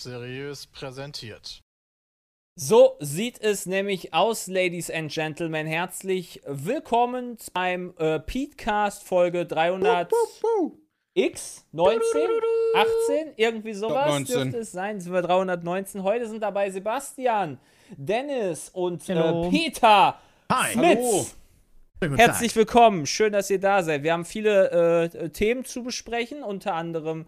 Seriös präsentiert. So sieht es nämlich aus, Ladies and Gentlemen. Herzlich willkommen beim äh, Petecast Folge 300 X 19, 18, irgendwie sowas 19. dürfte es sein. Sind wir 319. Heute sind dabei Sebastian, Dennis und äh. Peter Hi. Guten Herzlich willkommen. Schön, dass ihr da seid. Wir haben viele äh, Themen zu besprechen. Unter anderem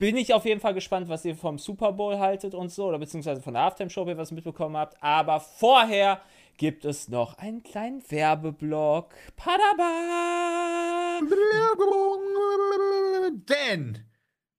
bin ich auf jeden Fall gespannt, was ihr vom Super Bowl haltet und so, oder beziehungsweise von der Halftime Show, ob ihr was mitbekommen habt. Aber vorher gibt es noch einen kleinen Werbeblock. Padaba! Denn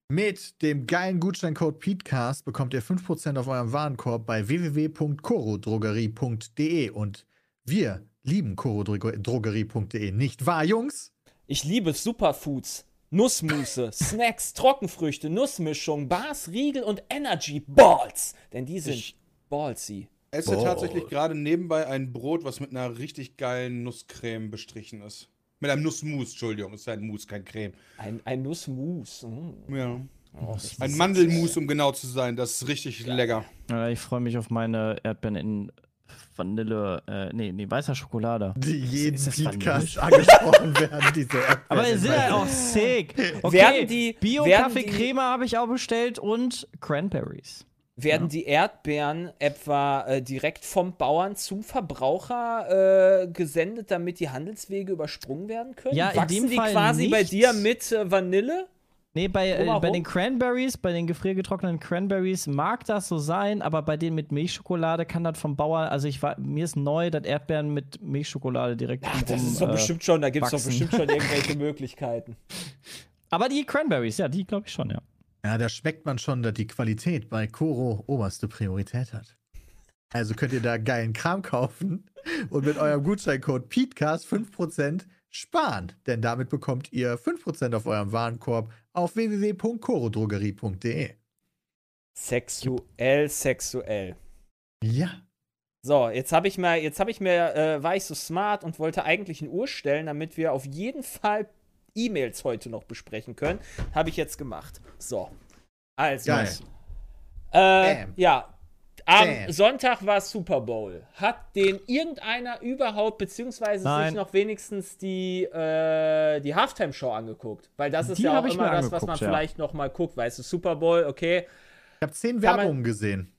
mit dem geilen Gutscheincode PETECAST bekommt ihr 5% auf eurem Warenkorb bei www.corodrogerie.de und wir lieben corodrogerie.de, nicht wahr, Jungs? Ich liebe Superfoods. Nussmusse, Snacks, Trockenfrüchte, Nussmischung, Bars, Riegel und Energy Balls. Denn die sind Ich- ballsy. esse Boah. tatsächlich gerade nebenbei ein Brot, was mit einer richtig geilen Nusscreme bestrichen ist. Mit einem Nussmus, Entschuldigung, ist ein Mousse, kein Creme. Ein, ein Nussmus. Mm. Ja. Oh, Ein. Mandelmus, um genau zu sein. Das ist richtig lecker. Ja, ich freue mich auf meine Erdbeeren in Vanille, äh, nee, nee, weißer Schokolade. Die jeden PETECAST angesprochen werden, diese Erdbeeren. Aber sie sind halt auch sick. Okay, Werden die- Bio-Kaffeecreme habe ich auch bestellt und Cranberries. Werden die Erdbeeren etwa äh, direkt vom Bauern zum Verbraucher äh, gesendet, damit die Handelswege übersprungen werden können? Ja, in Wachsen dem die Fall quasi bei nicht. dir mit äh, Vanille? Nee, bei, äh, bei den Cranberries, bei den gefriergetrockneten Cranberries mag das so sein, aber bei denen mit Milchschokolade kann das vom Bauer, also ich war, mir ist neu, dass Erdbeeren mit Milchschokolade direkt Ach, das ist doch äh, bestimmt schon, da gibt es doch bestimmt schon irgendwelche Möglichkeiten. Aber die Cranberries, ja, die glaube ich schon, ja. Ja, da schmeckt man schon, dass die Qualität bei Koro oberste Priorität hat. Also könnt ihr da geilen Kram kaufen und mit eurem Gutscheincode PETECAST 5% sparen. Denn damit bekommt ihr 5% auf eurem Warenkorb auf www.corodrogerie.de. Sexuell, sexuell. Ja. So, jetzt habe ich mir, jetzt habe ich mir, äh, war ich so smart und wollte eigentlich eine Uhr stellen, damit wir auf jeden Fall E-Mails heute noch besprechen können. Habe ich jetzt gemacht. So. Also. Geil. Äh, ja. Am Bam. Sonntag war Super Bowl. Hat den irgendeiner überhaupt, beziehungsweise Nein. sich noch wenigstens die, äh, die Halftime-Show angeguckt? Weil das ist Die ja auch immer das, was man ja. vielleicht noch mal guckt. Weißt du, Super Bowl, okay. Ich habe zehn Kann man- Werbungen gesehen.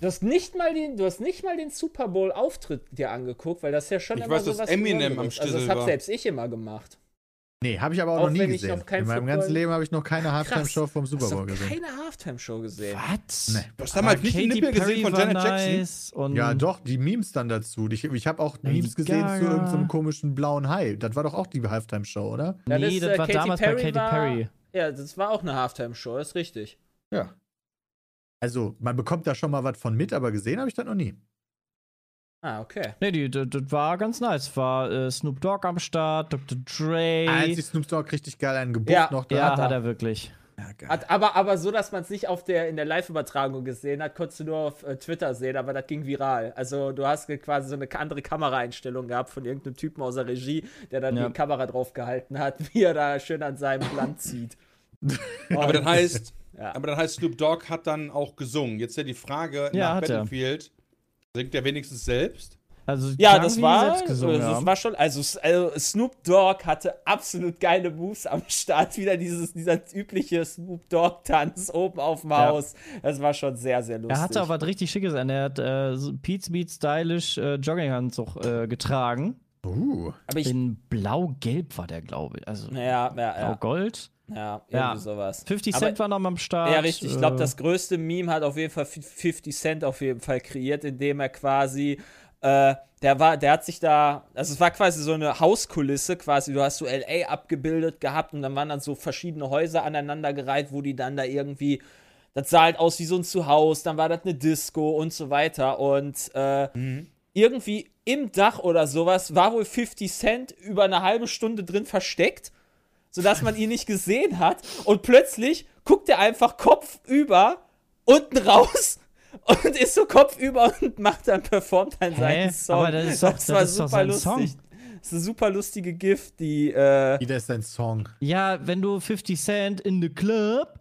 Du hast nicht mal den, du hast nicht mal den Super Bowl-Auftritt dir angeguckt, weil das ist ja schon Ich immer weiß, so was Eminem am Besonderes. Also das habe selbst ich immer gemacht. Nee, habe ich aber auch, Auch noch nie gesehen. noch In meinem Football- ganzen Leben habe ich noch keine Halftime-Show vom Super Bowl gesehen. keine Halftime-Show gesehen. Was? Nee. Du hast damals nicht die Nippel gesehen von Janet Jackson? Jackson? Und Ja, doch, die Memes dann dazu. Ich, ich habe auch Memes gesehen Gaga. zu irgendeinem komischen blauen Hai. Das war doch auch die Halftime-Show, oder? Nee, das, äh, war Katy damals Perry bei Katy war, Perry. Ja, das war auch eine Halftime-Show, ist richtig. Ja. Also, man bekommt da schon mal was von mit, aber gesehen habe ich das noch nie. Ah, okay. Nee, die, das, das war ganz nice. War äh, Snoop Dogg am Start, Dr. Dre. Als ich Snoop Dogg richtig geil einen gebufft Ja, noch da. ja, hat er. hat er wirklich. Ja, geil. Hat, aber, aber so, dass man es nicht auf der, in der Live-Übertragung gesehen hat, konntest du nur auf äh, Twitter sehen, aber das ging viral. Also du hast quasi so eine andere Kameraeinstellung gehabt von irgendeinem Typen aus der Regie, der dann Ja. die Kamera drauf gehalten hat, wie er da schön an seinem Land zieht. Aber dann heißt, Ja. aber dann heißt Snoop Dogg hat dann auch gesungen. Jetzt ja die Frage Ja, nach er. Battlefield. Singt er wenigstens selbst? Also, Ja, das war, selbst gesungen das haben. war schon, also, also Snoop Dogg hatte absolut geile Moves am Start. Wieder dieses, dieser übliche Snoop Dogg-Tanz oben auf dem Ja. Haus. Das war schon sehr, sehr lustig. Er hatte aber was richtig Schickes an. Er hat äh, so Pete's Beat stylisch äh, Jogginganzug äh, getragen. Uh. aber ich, In blau-gelb war der, glaube ich. Also ja, ja, ja, blau-gold. Ja, irgendwie Ja. sowas. 50 Aber- Cent war noch mal am Start. Ja, richtig. Ich glaube, äh, das größte Meme hat auf jeden Fall 50 Cent auf jeden Fall kreiert, indem er quasi, äh, der war, der hat sich da, also es war quasi so eine Hauskulisse, quasi, du hast so LA abgebildet gehabt und dann waren dann so verschiedene Häuser aneinandergereiht, wo die dann da irgendwie, das sah halt aus wie so ein Zuhause, dann war das eine Disco und so weiter und äh, irgendwie im Dach oder sowas war wohl 50 Cent über eine halbe Stunde drin versteckt sodass man ihn nicht gesehen hat. Und plötzlich guckt er einfach kopfüber unten raus und ist so kopfüber und macht dann, performt dann seinen Song. Aber das ist doch- das war ist super lustig. Song. Das ist eine super lustige Gift, die, äh, Jeder ist ein Song. Ja, wenn du 50 Cent in the Club,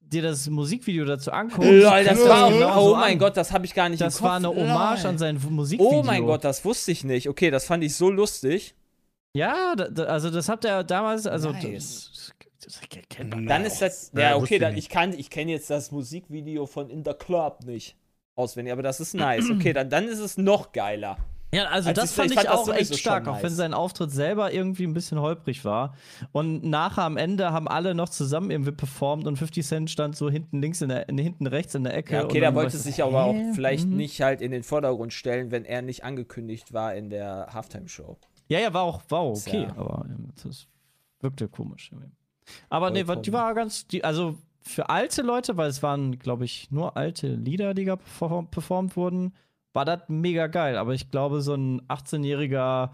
dir das Musikvideo dazu anguckst, Lol, das war genau oh so mein an. Gott, das habe ich gar nicht Das im Kopf. war eine Hommage Lol. an sein Musikvideo. Oh mein Gott, das wusste ich nicht. Okay, das fand ich so lustig. Ja, da, da, also das habt ihr damals, also Nice. das, das, das kennt man. Dann ist das, Ja, okay, ich dann, ich kann, ich kenne jetzt das Musikvideo von In the Club nicht auswendig, aber das ist nice. Okay, dann, dann ist es noch geiler. Ja, also Als das ich- fand ich ich, fand auch echt stark, auch wenn sein Auftritt selber irgendwie ein bisschen holprig war. Und nachher am Ende haben alle noch zusammen irgendwie performt und 50 Cent stand so hinten links in der, in, hinten rechts in der Ecke. Ja, und okay, der wollte so, sich aber auch vielleicht Mhm. nicht halt in den Vordergrund stellen, wenn er nicht angekündigt war in der Halftime-Show. Ja, ja, war auch, war auch okay, ja- aber das wirkte komisch. irgendwie. Aber nee, Vollkommen. die war ganz, die, also für alte Leute, weil es waren, glaube ich, nur alte Lieder, die da perform performt wurden, war das mega geil. Aber ich glaube, so ein 18-jähriger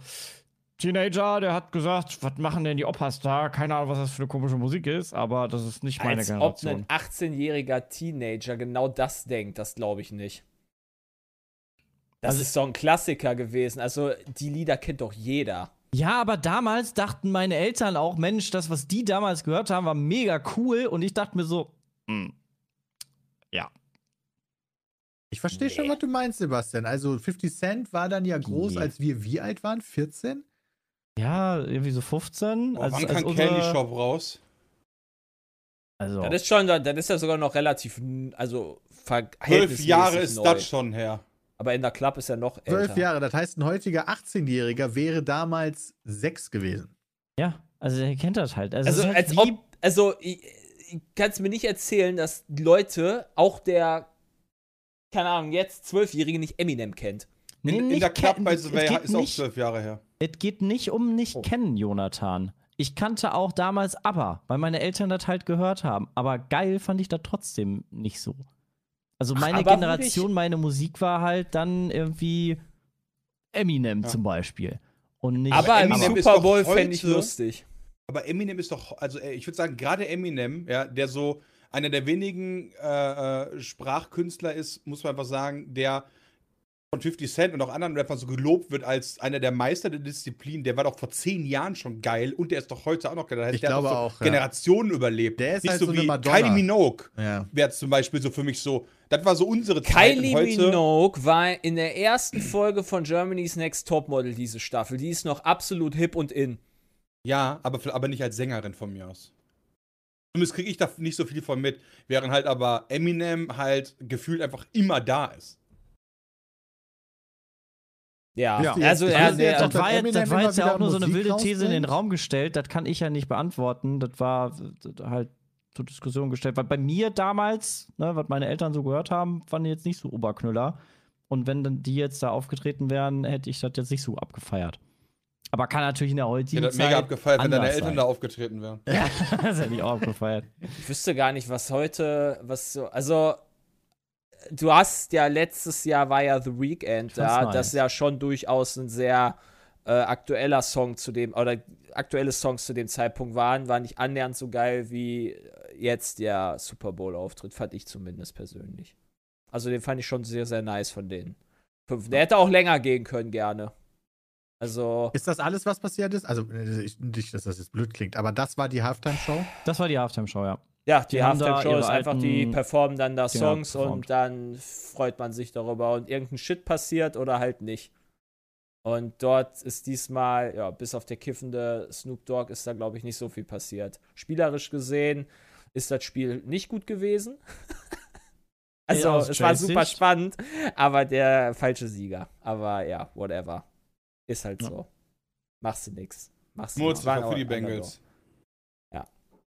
Teenager, der hat gesagt, was machen denn die Opas da? Keine Ahnung, was das für eine komische Musik ist, aber das ist nicht meine Als ob Generation. ein 18-jähriger Teenager genau das denkt, das glaube ich nicht. Das Also- ist doch ein Klassiker gewesen. Also, die Lieder kennt doch jeder. Ja, aber damals dachten meine Eltern auch, Mensch, das, was die damals gehört haben, war mega cool. Und ich dachte mir so, hm, ja. Ich verstehe schon, Nee. was du meinst, Sebastian. Also 50 Cent war dann ja groß, Nee. als wir wie alt waren? 14? Ja, irgendwie so 15. Boah, als, wann als kam unsere- Candy Shop raus? Also, Das ist schon, das ist ja sogar noch relativ, also Zwölf Jahre ist neu. das schon her. Aber in der Club ist er noch Zwölf älter. Jahre. Das heißt, ein heutiger 18-Jähriger wäre damals sechs gewesen. ja, also er kennt das halt. Also, Also, als halt wie, ob, also, ich, ich kann es mir nicht erzählen, dass die Leute, auch der, keine Ahnung, jetzt Zwölfjährige nicht Eminem kennt. In, Nee, in nicht der Club bei geht ist auch nicht- zwölf Jahre her. es geht nicht um nicht Oh. kennen, Jonathan. Ich kannte auch damals ABBA, weil meine Eltern das halt gehört haben. Aber geil fand ich das trotzdem nicht so. Also Ach, meine aber Generation, meine Musik war halt dann irgendwie Eminem Ja. zum Beispiel. Und nicht Aber Eminem ist Super doch Bowl fände ich lustig. Aber Eminem ist doch, also äh, ich würde sagen, gerade Eminem, ja, der so einer der wenigen äh, äh, Sprachkünstler ist, muss man einfach sagen, der von 50 Cent und auch anderen Rappern so gelobt wird als einer der Meister der Disziplin. Der war doch vor zehn Jahren schon geil und der ist doch heute auch noch geil. Das heißt, Ich der glaube hat doch auch, so ja. Generationen überlebt. Der ist Nicht halt so so eine wie Madonna. Kylie Minogue Ja. wäre zum Beispiel so für mich so. Das war so unsere Zeit. Kylie Minogue war in der ersten Folge von Germany's Next Topmodel diese Staffel. Die ist noch absolut hip und in. Ja, aber, aber nicht als Sängerin von mir aus. Zumindest kriege ich da nicht so viel von mit, während halt aber Eminem halt gefühlt einfach immer da ist. Ja, Ja. also er, der, auch, das war jetzt, das war jetzt ja auch nur so eine wilde These in den. Raum gestellt. Das kann ich ja nicht beantworten. Das war halt zur Diskussion gestellt. Weil bei mir damals, ne, was meine Eltern so gehört haben, fanden die jetzt nicht so Oberknüller. Und wenn dann die jetzt da aufgetreten wären, hätte ich das jetzt nicht so abgefeiert. Aber kann natürlich in der Ich heutigen hätte das Zeit mega abgefeiert, wenn deine Eltern sein. da aufgetreten wären. Ja, das hätte ich auch abgefeiert. ich wüsste gar nicht, was heute, was so, also du hast ja letztes Jahr war ja The Weekend da, nice. das ist ja schon durchaus ein sehr äh, aktueller Song zu dem, oder aktuelle Songs zu dem Zeitpunkt waren, war nicht annähernd so geil wie jetzt der Super Bowl-Auftritt, fand ich zumindest persönlich. Also den fand ich schon sehr, sehr nice von denen. Fünf- Der hätte auch länger gehen können, gerne. Also, Ist das alles, was passiert ist? Also, äh, ich, nicht, dass das jetzt blöd klingt, aber das war die Halftime-Show. Das war die Halftime-Show, ja. Ja, die, Die Halftime-Show ist einfach, die performen dann da Genau, Songs performt. und dann freut man sich darüber und irgendein Shit passiert oder halt nicht. Und dort ist diesmal, ja, bis auf der kiffende Snoop Dogg ist da, glaube ich, nicht so viel passiert. Spielerisch gesehen ist das Spiel nicht gut gewesen. also, aus es war super Sicht. spannend, aber der falsche Sieger. Aber ja, whatever. Ist halt Ja. so. Machst du nix. Machst du nix. für die. Bengals.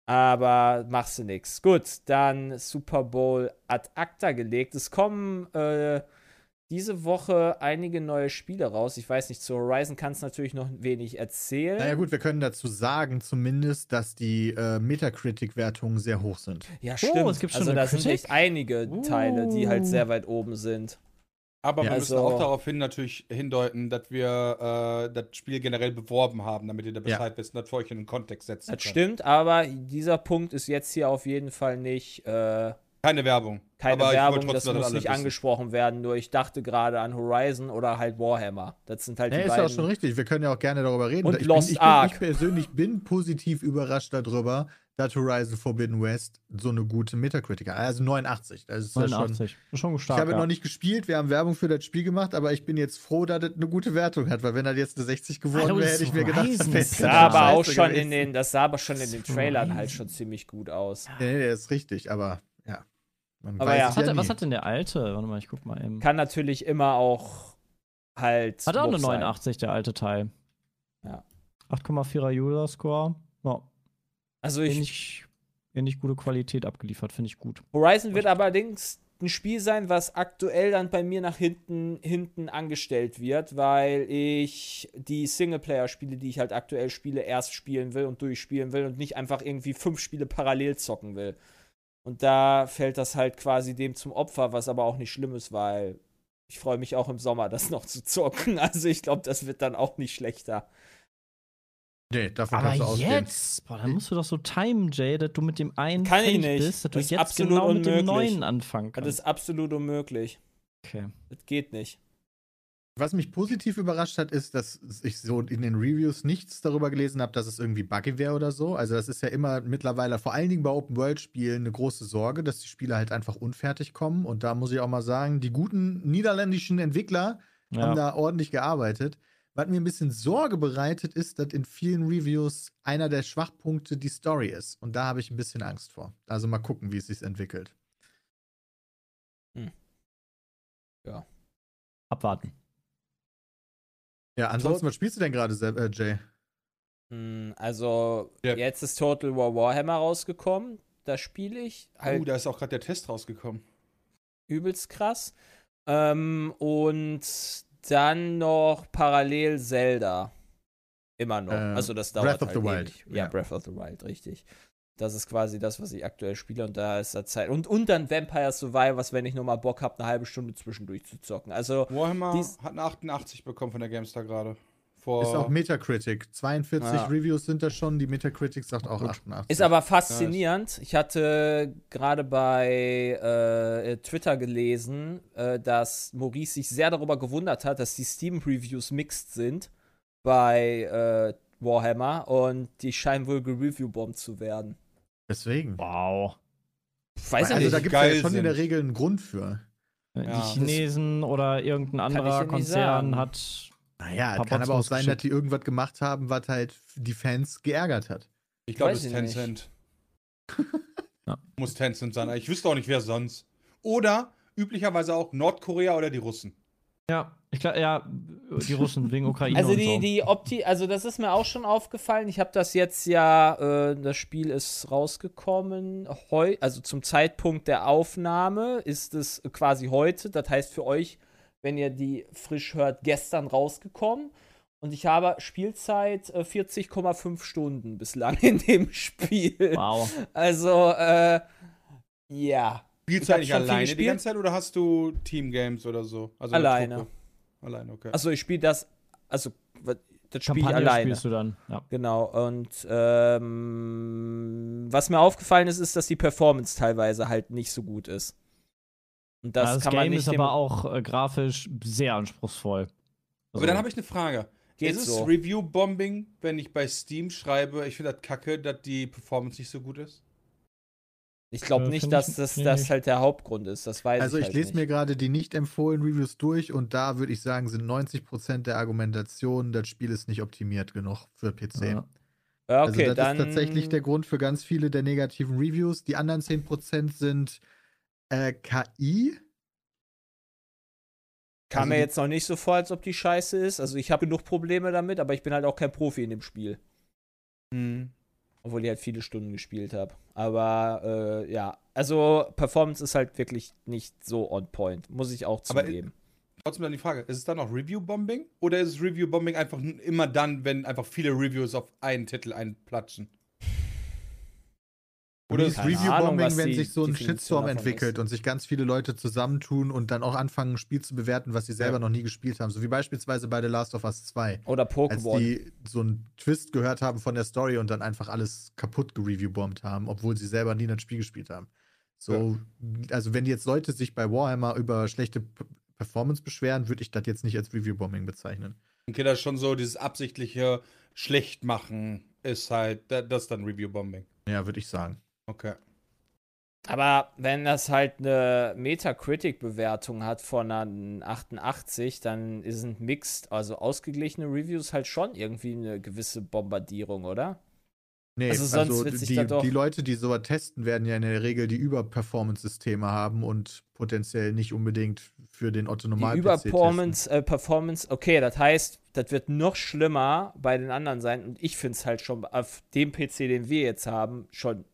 Aber machst du nix. Gut, dann Super Bowl ad acta gelegt. Es kommen äh, diese Woche einige neue Spiele raus. Ich weiß nicht, zu Horizon kannst du natürlich noch wenig erzählen. Naja, gut, wir können dazu sagen, zumindest, dass die äh, Metacritic-Wertungen sehr hoch sind. Ja, Oh, stimmt. es gibt schon also da sind echt einige Teile, die halt Uh. sehr weit oben sind. Aber Ja, wir müssen also- auch darauf hin natürlich hindeuten, dass wir äh, das Spiel generell beworben haben, damit ihr da Ja. Bescheid wisst und das für euch in den Kontext setzen Das könnt. stimmt, aber dieser Punkt ist jetzt hier auf jeden Fall nicht äh, Keine Werbung. keine Aber Werbung, das dass muss nicht wissen. angesprochen werden. Nur ich dachte gerade an Horizon oder halt Warhammer. Das sind halt Ja, die ist ja beiden. auch schon richtig. Wir können ja auch gerne darüber reden. Und ich, Lost bin, ich, bin, Ark. ich persönlich bin positiv überrascht darüber, dass Horizon Forbidden West so eine gute Metacritic hat. Also 89. Das ist ja schon. 89. Schon stark. Ich habe ja. noch nicht gespielt, wir haben Werbung für das Spiel gemacht, aber ich bin jetzt froh, dass es eine gute Wertung hat, weil wenn das jetzt eine 60 geworden wäre, das hätte ich mir gedacht, das wäre ist sah Ja, aber auch schon gewesen. in den, das sah aber schon in den Das Trailern halt schon ziemlich gut aus. Nee, nee, das ist richtig, aber ja. Man Aber weiß ja. was, hat, nie. was hat denn der alte? Warte mal, ich guck mal eben. Kann natürlich immer auch halt. Hat auch eine hoch sein. 89, der alte Teil. Ja. 8,4er User-Score. Ja, Also ich, ähnlich, ähnlich gute Qualität abgeliefert, finde ich gut. Horizon wird allerdings ein Spiel sein, was aktuell dann bei mir nach hinten, hinten angestellt wird, weil ich die Singleplayer-Spiele, die ich halt aktuell spiele, erst spielen will und durchspielen will und nicht einfach irgendwie fünf Spiele parallel zocken will. Und da fällt das halt quasi dem zum Opfer, was aber auch nicht schlimm ist, weil ich freue mich auch im Sommer, das noch zu zocken. Also ich glaube, das wird dann auch nicht schlechter. Nee, davon kannst du Aber ausgehen. jetzt, boah, dann musst du doch so timen, Jay, dass du mit dem einen Kann ich fertig nicht. bist, dass du Das ist jetzt absolut genau mit dem unmöglich. neuen anfangen Das kannst. ist absolut unmöglich. Okay. Das geht nicht. Was mich positiv überrascht hat, ist, dass ich so in den Reviews nichts darüber gelesen habe, dass es irgendwie buggy wäre oder so. Also das ist ja immer mittlerweile, vor allen Dingen bei Open-World-Spielen, eine große Sorge, dass die Spiele halt einfach unfertig kommen. Und da muss ich auch mal sagen, die guten niederländischen Entwickler haben Ja. da ordentlich gearbeitet. Was mir ein bisschen Sorge bereitet, ist, dass in vielen Reviews einer der Schwachpunkte die Story ist. Und da habe ich ein bisschen Angst vor. Also mal gucken, wie es sich entwickelt. Abwarten. Ja, ansonsten, was spielst du denn gerade, äh, Jay? Hm, Also, Ja. jetzt ist Total War Warhammer rausgekommen. Da spiele ich. Halt Oh, da ist auch gerade der Test rausgekommen. übelst krass. Ähm, und dann noch parallel Zelda. Immer noch. Äh, also das dauert Breath of halt the Wild. ewig. Ja, Ja. Breath of the Wild, richtig. Das ist quasi das, was ich aktuell spiele und da ist da Zeit. Und, und dann Vampire Survivors, wenn ich nochmal Bock habe, eine halbe Stunde zwischendurch zu zocken. Also, Warhammer hat eine 88 bekommen von der GameStar gerade. Vor Ist auch Metacritic. 42 Ja. Reviews sind das schon. Die Metacritic sagt auch Gut. 88. Ist aber faszinierend. Ich hatte gerade bei äh, Twitter gelesen, äh, dass Maurice sich sehr darüber gewundert hat, dass die Steam-Reviews mixed sind bei äh, Warhammer und die scheinen wohl gereview-bombt zu werden. Deswegen. Wow. Weiß ich also da nicht. gibt es ja schon in der sind. Regel einen Grund für. Ja. Die Chinesen oder irgendein ich anderer Konzern sagen. hat. Naja, es kann aber auch sein, dass die irgendwas gemacht haben, was halt die Fans geärgert hat. Ich glaube, es ist. Tencent. Ja. Muss Tencent sein. Ich wüsste auch nicht, wer sonst. Oder üblicherweise auch Nordkorea oder die Russen. Ja, ich glaube, ja, die Russen wegen Ukraine Also und die, so. die Opti, also das ist mir auch schon aufgefallen. Ich habe das jetzt ja, äh, das Spiel ist rausgekommen, heu, also zum Zeitpunkt der Aufnahme ist es quasi heute. Das heißt für euch, wenn ihr die frisch hört, gestern rausgekommen. Und ich habe Spielzeit äh, 40,5 Stunden bislang in dem Spiel. Wow. Also, äh, ja. Spielst Ich du eigentlich alleine die ganze Zeit oder hast du Teamgames oder so? Also eine Alleine. Alleine, okay. Also ich spiele das, also das spiele ich Kampagne alleine. spielst du dann. Ja. Genau, und ähm, was mir aufgefallen ist, ist, dass die Performance teilweise halt nicht so gut ist. Und das, Das, das kann man Game nicht ist aber auch äh, grafisch sehr anspruchsvoll. Aber dann habe ich eine Frage. Geht ist es so. Review-Bombing, wenn ich bei Steam schreibe, ich finde das kacke, dass die Performance nicht so gut ist? Ich glaube Äh, nicht, dass ich- das, das halt der Hauptgrund ist. Das weiß Also ich ich halt lese nicht. mir gerade die nicht empfohlenen Reviews durch und da würde ich sagen, sind 90% der Argumentation, das Spiel ist nicht optimiert genug für PC. Ja. Ja, okay, also das dann ist tatsächlich der Grund für ganz viele der negativen Reviews. Die anderen 10% sind äh, KI. kam also mir jetzt noch nicht so vor, als ob die scheiße ist. Also ich habe genug Probleme damit, aber ich bin halt auch kein Profi in dem Spiel. Hm. Obwohl ich halt viele Stunden gespielt habe. Aber äh, ja, also Performance ist halt wirklich nicht so on point, muss ich auch Aber, zugeben. Trotzdem dann die Frage, ist es dann noch Review-Bombing? Oder ist Review-Bombing einfach immer dann, wenn einfach viele Reviews auf einen Titel einplatschen? Oder Keine Review-Bombing, wenn sich so ein Shitstorm entwickelt ist. und sich ganz viele Leute zusammentun und dann auch anfangen, ein Spiel zu bewerten, was sie selber Ja. noch nie gespielt haben. So wie beispielsweise bei The Last of Us 2. Oder Als Pokémon. die so einen Twist gehört haben von der Story und dann einfach alles kaputt gereviewbombt haben, obwohl sie selber nie das Spiel gespielt haben. So, also wenn jetzt Leute sich bei Warhammer über schlechte P Performance beschweren, würde ich das jetzt nicht als Reviewbombing bezeichnen. Okay, das ist schon so, dieses absichtliche Schlechtmachen ist halt, da- das ist dann Review-Bombing. Ja, würde ich sagen. Okay. Aber wenn das halt eine Metacritic-Bewertung hat von einer 88, dann sind Mixed, also ausgeglichene Reviews halt schon irgendwie eine gewisse Bombardierung, oder? Nee, Also also, sonst wird sich die, doch- die Leute, die sowas testen, werden ja in der Regel die Überperformance-Systeme haben und potenziell nicht unbedingt für den Otto Die normal Überperformance, äh, Performance, okay, das heißt, das wird noch schlimmer bei den anderen sein und ich finde es halt schon auf dem PC, den wir jetzt haben, schon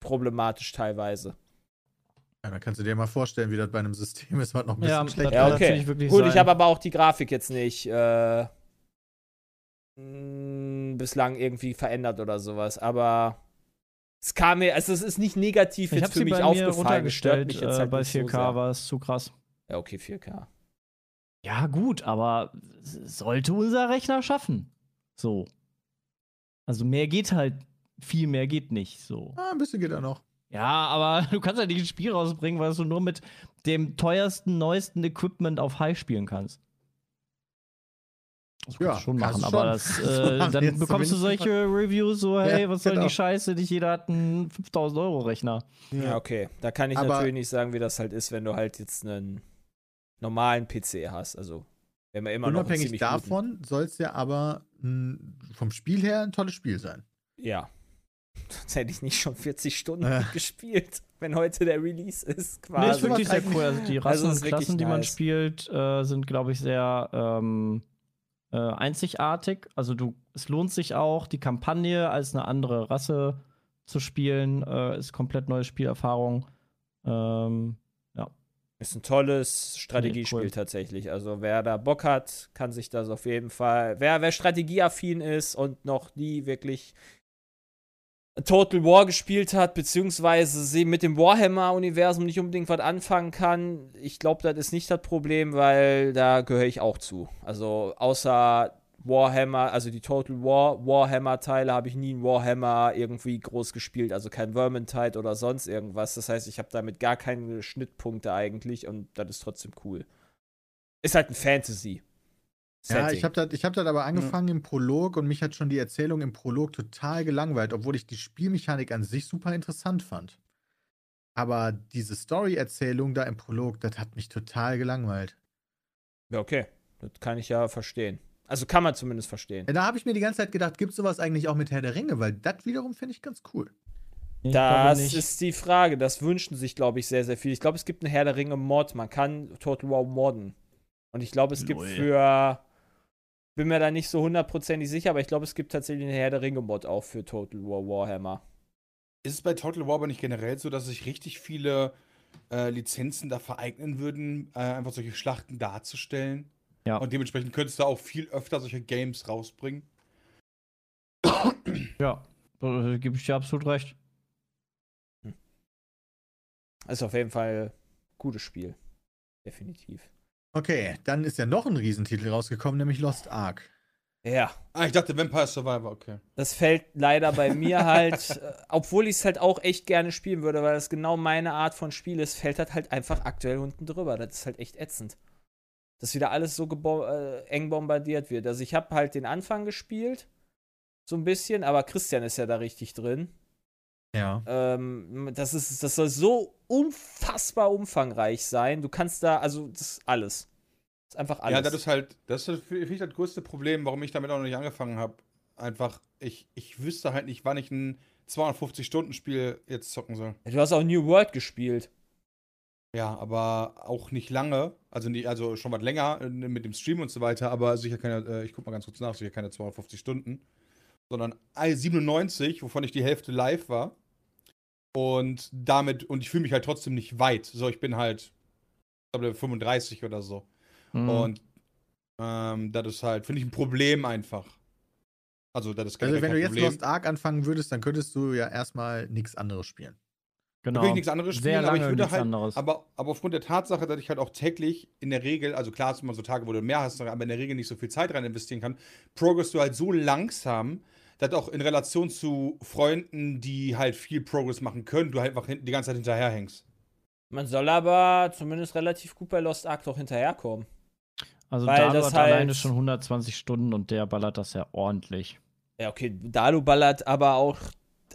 problematisch teilweise. Ja, dann kannst du dir mal vorstellen, wie das bei einem System ist, was noch ein bisschen Ja, schlechter Ja, okay. natürlich wirklich Gut, sein. ich habe aber auch die Grafik jetzt nicht äh, mh, bislang irgendwie verändert oder sowas, aber es kam mir, also es ist nicht negativ Ich jetzt habe für sie mich bei mir aufgefallen. stört runtergestellt. mich jetzt Äh, halt bei nicht so 4K sehr. war es zu krass. Ja, okay, 4K. Ja, gut, aber sollte unser Rechner schaffen. So. Also mehr geht halt, viel mehr geht nicht so. Ah, ein bisschen geht da noch. Ja, aber du kannst halt nicht ein Spiel rausbringen, was du nur mit dem teuersten, neuesten Equipment auf High spielen kannst. Das kannst Ja, du schon machen, aber schon. das, äh, dann bekommst du solche Reviews so, hey, Ja, was soll genau. die Scheiße, nicht jeder hat einen 5000 Euro Rechner. Ja, okay. Da kann ich Aber- natürlich nicht sagen, wie das halt ist, wenn du halt jetzt einen normalen PC hast. Also, wenn man immer noch Unabhängig ziemlich davon soll es ja aber mh, vom Spiel her ein tolles Spiel sein. Ja. Sonst hätte ich nicht schon 40 Stunden Äh. gespielt, wenn heute der Release ist, Nee, ist quasi. wirklich sehr eigentlich- cool. Also die Also Rassen ist und Klassen, die man nice. spielt, äh, sind, glaube ich, sehr ähm, äh, einzigartig. Also du, es lohnt sich auch, die Kampagne als eine andere Rasse zu spielen. Äh, ist komplett neue Spielerfahrung. Ähm, Ist ein tolles Strategiespiel cool. tatsächlich. Also wer da Bock hat, kann sich das auf jeden Fall. Wer, wer strategieaffin ist und noch nie wirklich Total War gespielt hat, beziehungsweise sie mit dem Warhammer-Universum nicht unbedingt was anfangen kann, ich glaube, das ist nicht das Problem, weil da gehöre ich auch zu. Also außer Warhammer, also die Total War Warhammer-Teile habe ich nie in Warhammer irgendwie groß gespielt, also kein Vermintide oder sonst irgendwas. Das heißt, ich habe damit gar keine Schnittpunkte eigentlich und das ist trotzdem cool. Ist halt ein Fantasy. Ja, Setting. ich habe das, ich hab das aber angefangen im Prolog und mich hat schon die Erzählung im Prolog total gelangweilt, obwohl ich die Spielmechanik an sich super interessant fand. Aber diese Story-Erzählung da im Prolog, das hat mich total gelangweilt. Ja, okay. Das kann ich ja verstehen. Also kann man zumindest verstehen. Ja, da habe ich mir die ganze Zeit gedacht, gibt es sowas eigentlich auch mit Herr der Ringe? Weil das wiederum finde ich ganz cool. ich Das ist die Frage. Das wünschen sich, glaube ich, sehr, sehr viel. Ich glaube, es gibt einen Herr der Ringe Mod. Man kann Total War modden. Und ich glaube, es gibt Lol. für. Bin mir da nicht so hundertprozentig sicher, aber ich glaube, es gibt tatsächlich einen Herr der Ringe Mod auch für Total War Warhammer. Ist es bei Total War aber nicht generell so, dass sich richtig viele äh, Lizenzen da vereignen würden, äh, einfach solche Schlachten darzustellen? Ja. Und dementsprechend könntest du auch viel öfter solche Games rausbringen. Ja, äh, gebe ich dir absolut recht. Ist auf jeden Fall ein gutes Spiel. Definitiv. Okay, dann ist ja noch ein Riesentitel rausgekommen, nämlich Lost Ark. Ja, Ah, ich dachte Vampire Survivor, okay. das fällt leider bei mir halt, äh, obwohl ich es halt auch echt gerne spielen würde, weil das genau meine Art von Spiel ist, fällt das halt einfach aktuell unten drüber. Das ist halt echt ätzend. Dass wieder alles so äh, eng bombardiert wird. Also ich habe halt den Anfang gespielt, so ein bisschen, aber Christian ist ja da richtig drin. Ja. Ähm, das, ist, das soll so unfassbar umfangreich sein. Du kannst da, also das ist alles. Das ist einfach alles. Ja, das ist halt, das ist für mich das größte Problem, warum ich damit auch noch nicht angefangen habe. Einfach, ich, ich wüsste halt nicht, wann ich ein 250-Stunden-Spiel jetzt zocken soll. du hast auch New World gespielt. Ja, aber auch nicht lange. Also, nie, also schon was länger äh, mit dem Stream und so weiter, aber sicher keine, äh, ich guck mal ganz kurz nach, sicher keine 250 Stunden. Sondern 97, wovon ich die Hälfte live war. Und damit, und ich fühle mich halt trotzdem nicht weit. So, ich bin halt, ich glaube, 35 oder so. Mhm. Und ähm, das ist halt, finde ich, ein Problem einfach. Also, das ist Also generell wenn kein du jetzt Problem. Lost Ark anfangen würdest, dann könntest du ja erstmal nichts anderes spielen. Da genau. will ich nichts anderes Sehr spielen, aber ich lange würde nichts halt, anderes. aber, aber aufgrund der Tatsache, dass ich halt auch täglich in der Regel, also klar, es sind immer so Tage, wo du mehr hast, aber in der Regel nicht so viel Zeit rein investieren kann, progress du halt so langsam, dass auch in Relation zu Freunden, die halt viel Progress machen können, du halt einfach die ganze Zeit hinterherhängst. Man soll aber zumindest relativ gut bei Lost Ark doch hinterherkommen. Also weil Dalu das hat halt- alleine schon 120 Stunden und der ballert das ja ordentlich. Ja, okay, Dalu ballert aber auch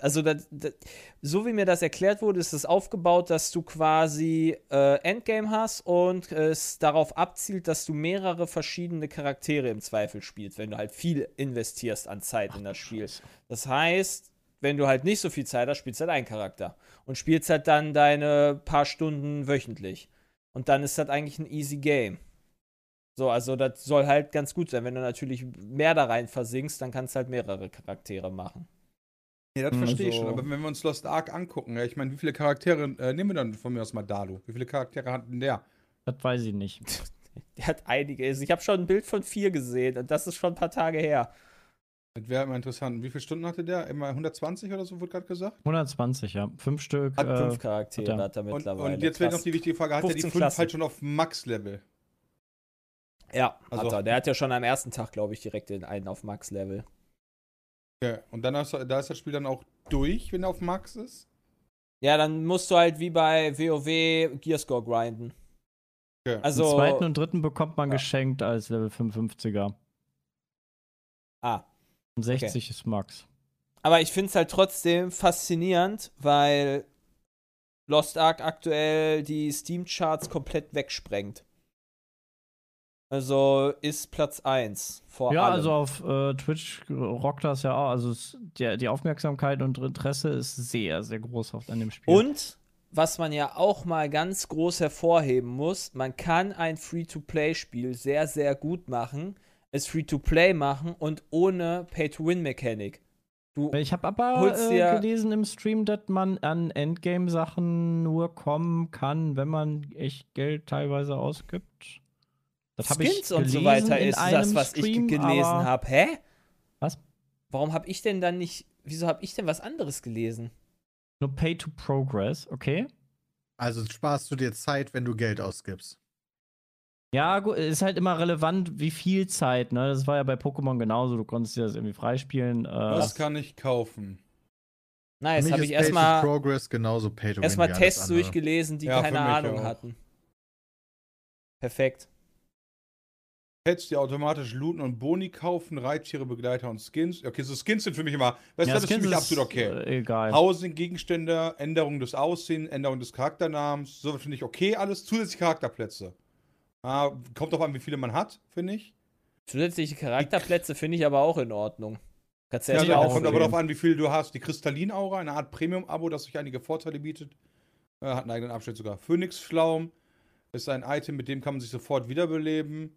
also das, das, so wie mir das erklärt wurde, ist es aufgebaut, dass du quasi äh, Endgame hast und es darauf abzielt, dass du mehrere verschiedene Charaktere im Zweifel spielst, wenn du halt viel investierst an Zeit in das Spiel. Das heißt, wenn du halt nicht so viel Zeit hast, spielst du halt einen Charakter und spielst halt dann deine paar Stunden wöchentlich. Und dann ist das eigentlich ein easy Game. So, also das soll halt ganz gut sein. Wenn du natürlich mehr da rein versinkst, dann kannst du halt mehrere Charaktere machen. Ja, das verstehe ich Also- schon. Aber wenn wir uns Lost Ark angucken, ja, ich meine, wie viele Charaktere, äh, nehmen wir dann von mir aus mal Dalu. Wie viele Charaktere hat denn der? Das weiß ich nicht. Der hat einige. Also Ich habe schon ein Bild von vier gesehen und das ist schon ein paar Tage her. Das wäre immer interessant. Wie viele Stunden hatte der? Immer 120 oder so, wurde gerade gesagt? 120, ja. Fünf Stück. Hat äh, Fünf Charaktere hat er. hat er Und, mittlerweile. und jetzt wäre noch die wichtige Frage: Hat er die 15 fünf Klassen. halt schon auf Max-Level? Ja, Also- hat er. Der hat ja schon am ersten Tag, glaube ich, direkt den einen auf Max-Level. Okay. Und dann ist, da ist das Spiel dann auch durch, wenn er auf Max ist? Ja, dann musst du halt wie bei WoW Gearscore grinden. Okay. Also. Den zweiten und dritten bekommt man Ja. geschenkt als Level 55er. ah. Und 60 ist Max. Aber ich finde es halt trotzdem faszinierend, weil Lost Ark aktuell die Steam-Charts komplett wegsprengt. Also ist Platz 1 vor Ja, allem. also auf äh, Twitch rockt das ja auch. Also es, der, die Aufmerksamkeit und Interesse ist sehr, sehr groß auf, an dem Spiel. Und was man ja auch mal ganz groß hervorheben muss, man kann ein Free-to-Play-Spiel sehr, sehr gut machen, es Free-to-Play machen und ohne Pay-to-Win-Mechanik. Du, Ich habe aber äh, gelesen im Stream, dass man an Endgame-Sachen nur kommen kann, wenn man echt Geld teilweise ausgibt. Das hab Skins und so weiter ist das, was Stream, ich gelesen habe. Hä? Was? Warum habe ich denn dann nicht, wieso habe ich denn was anderes gelesen? Nur Pay to Progress, okay? Also sparst du dir Zeit, wenn du Geld ausgibst. Ja, gut, ist halt immer relevant, wie viel Zeit, ne? Das war ja bei Pokémon genauso, du konntest dir das irgendwie freispielen. Äh, Was kann ich kaufen? Nice, mich habe ich Pay to erstmal Progress genauso Pay to erstmal Tests durchgelesen, die Ja, keine Ahnung auch. hatten. Perfekt. Pets, die automatisch looten und Boni kaufen, Reittiere, Begleiter und Skins. Okay, so Skins sind für mich immer, weißt du, das ist für Skins mich absolut okay. Äh, egal. Housing, Gegenstände, Änderung des Aussehens, Änderung des Charakternamens, so finde ich okay, alles zusätzliche Charakterplätze. Ah, kommt doch an, wie viele man hat, finde ich. Zusätzliche Charakterplätze finde ich aber auch in Ordnung. Kannst Ja, ja, ja ja kommt aber darauf an, wie viel du hast. Die Kristallinaura, eine Art Premium-Abo, das euch einige Vorteile bietet. Äh, hat einen eigenen Abschnitt sogar. Phönixflaum ist ein Item, mit dem kann man sich sofort wiederbeleben.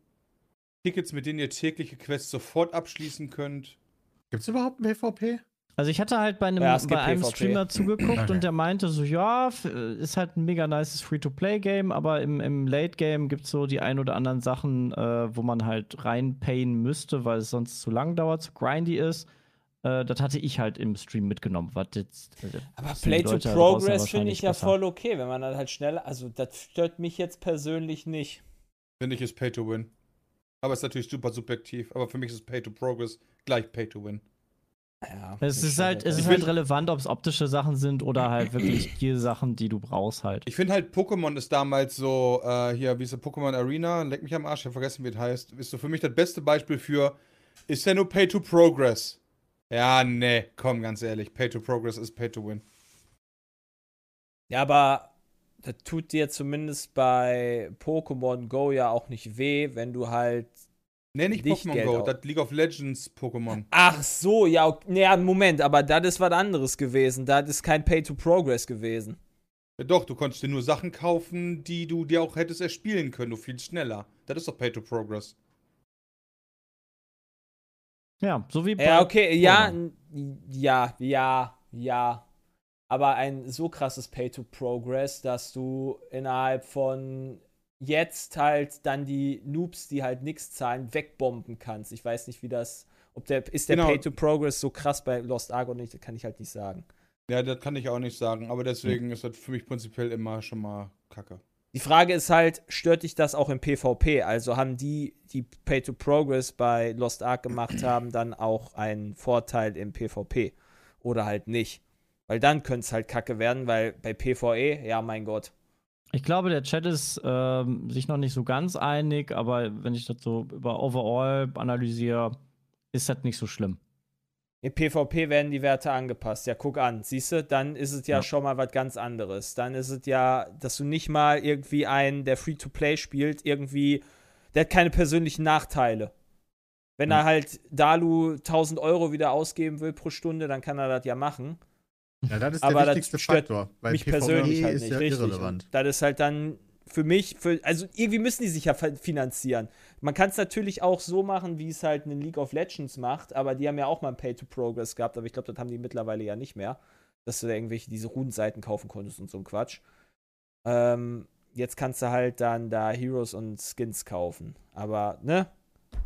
Tickets, mit denen ihr tägliche Quests sofort abschließen könnt. Gibt's überhaupt ein PvP? Also ich hatte halt bei einem, Ja, es gibt bei einem PvP. Streamer zugeguckt Okay. und der meinte so, ja, äh, ist halt ein mega nices Free-to-Play-Game, aber im, im Late-Game gibt es so die ein oder anderen Sachen, äh, wo man halt reinpayen müsste, weil es sonst zu lang dauert, zu grindy ist. Äh, das hatte ich halt im Stream mitgenommen. Was jetzt, äh, Aber wissen die Play to Leute da draußen Progress finde ich ja besser. voll okay, wenn man dann halt schneller, also das stört mich jetzt persönlich nicht. Finde ich, ist Pay to Win. Aber ist natürlich super subjektiv. Aber für mich ist Pay to Progress gleich Pay to Win. Ja, Es mich ist halt, es ist halt relevant, ob es optische Sachen sind oder halt wirklich die Sachen, die du brauchst halt. Ich finde halt, Pokémon ist damals so, äh, hier, wie ist der Pokémon Arena? Leck mich am Arsch, ich hab vergessen, wie es heißt. Ist so für mich das beste Beispiel für, ist ja nur Pay to Progress. Ja, nee, komm, ganz ehrlich. Pay to Progress ist Pay to Win. Ja, aber das tut dir zumindest bei Pokémon Go ja auch nicht weh, wenn du halt. Nee, nicht Pokémon Geld Go, das League of Legends Pokémon. Ach so, ja, ok- nee, ja, Moment, aber das ist was anderes gewesen. Das ist kein Pay-to-Progress gewesen. Ja, doch, du konntest dir nur Sachen kaufen, die du dir auch hättest erspielen können, nur viel schneller. Das ist doch Pay to Progress. Ja, so wie bei Ja, okay, ja, ja, ja, ja. Aber ein so krasses Pay-to-Progress, dass du innerhalb von jetzt halt dann die Noobs, die halt nichts zahlen, wegbomben kannst. Ich weiß nicht, wie das. Ob der, ist der Genau. Pay-to-Progress so krass bei Lost Ark oder nicht, das kann ich halt nicht sagen. Ja, das kann ich auch nicht sagen, aber deswegen ist das für mich prinzipiell immer schon mal kacke. Die Frage ist halt, stört dich das auch im PvP? Also haben die, die Pay-to-Progress bei Lost Ark gemacht haben, dann auch einen Vorteil im PvP? Oder halt nicht? Weil dann könnte es halt kacke werden, weil bei PvE, ja mein Gott. Ich glaube, der Chat ist ähm, sich noch nicht so ganz einig, aber wenn ich das so über Overall analysiere, ist das nicht so schlimm. Im PvP werden die Werte angepasst. Ja, guck an. Siehst du, dann ist es ja, Ja. schon mal was ganz anderes. Dann ist es ja, dass du nicht mal irgendwie einen, der Free-to-Play spielt, irgendwie, der hat keine persönlichen Nachteile. Wenn er halt Dalu 1000 Euro wieder ausgeben will pro Stunde, dann kann er das ja machen. Ja, das ist Aber der das wichtigste stört Faktor. Weil mich PvP persönlich halt ist nicht, ja richtig. irrelevant. Und das ist halt dann für mich, für, also irgendwie müssen die sich ja fi- finanzieren. Man kann es natürlich auch so machen, wie es halt eine League of Legends macht, aber die haben ja auch mal ein Pay-to-Progress gehabt, aber ich glaube, das haben die mittlerweile ja nicht mehr, dass du da irgendwelche diese Runenseiten kaufen konntest und so ein Quatsch. Ähm, jetzt kannst du halt dann da Heroes und Skins kaufen. Aber, ne,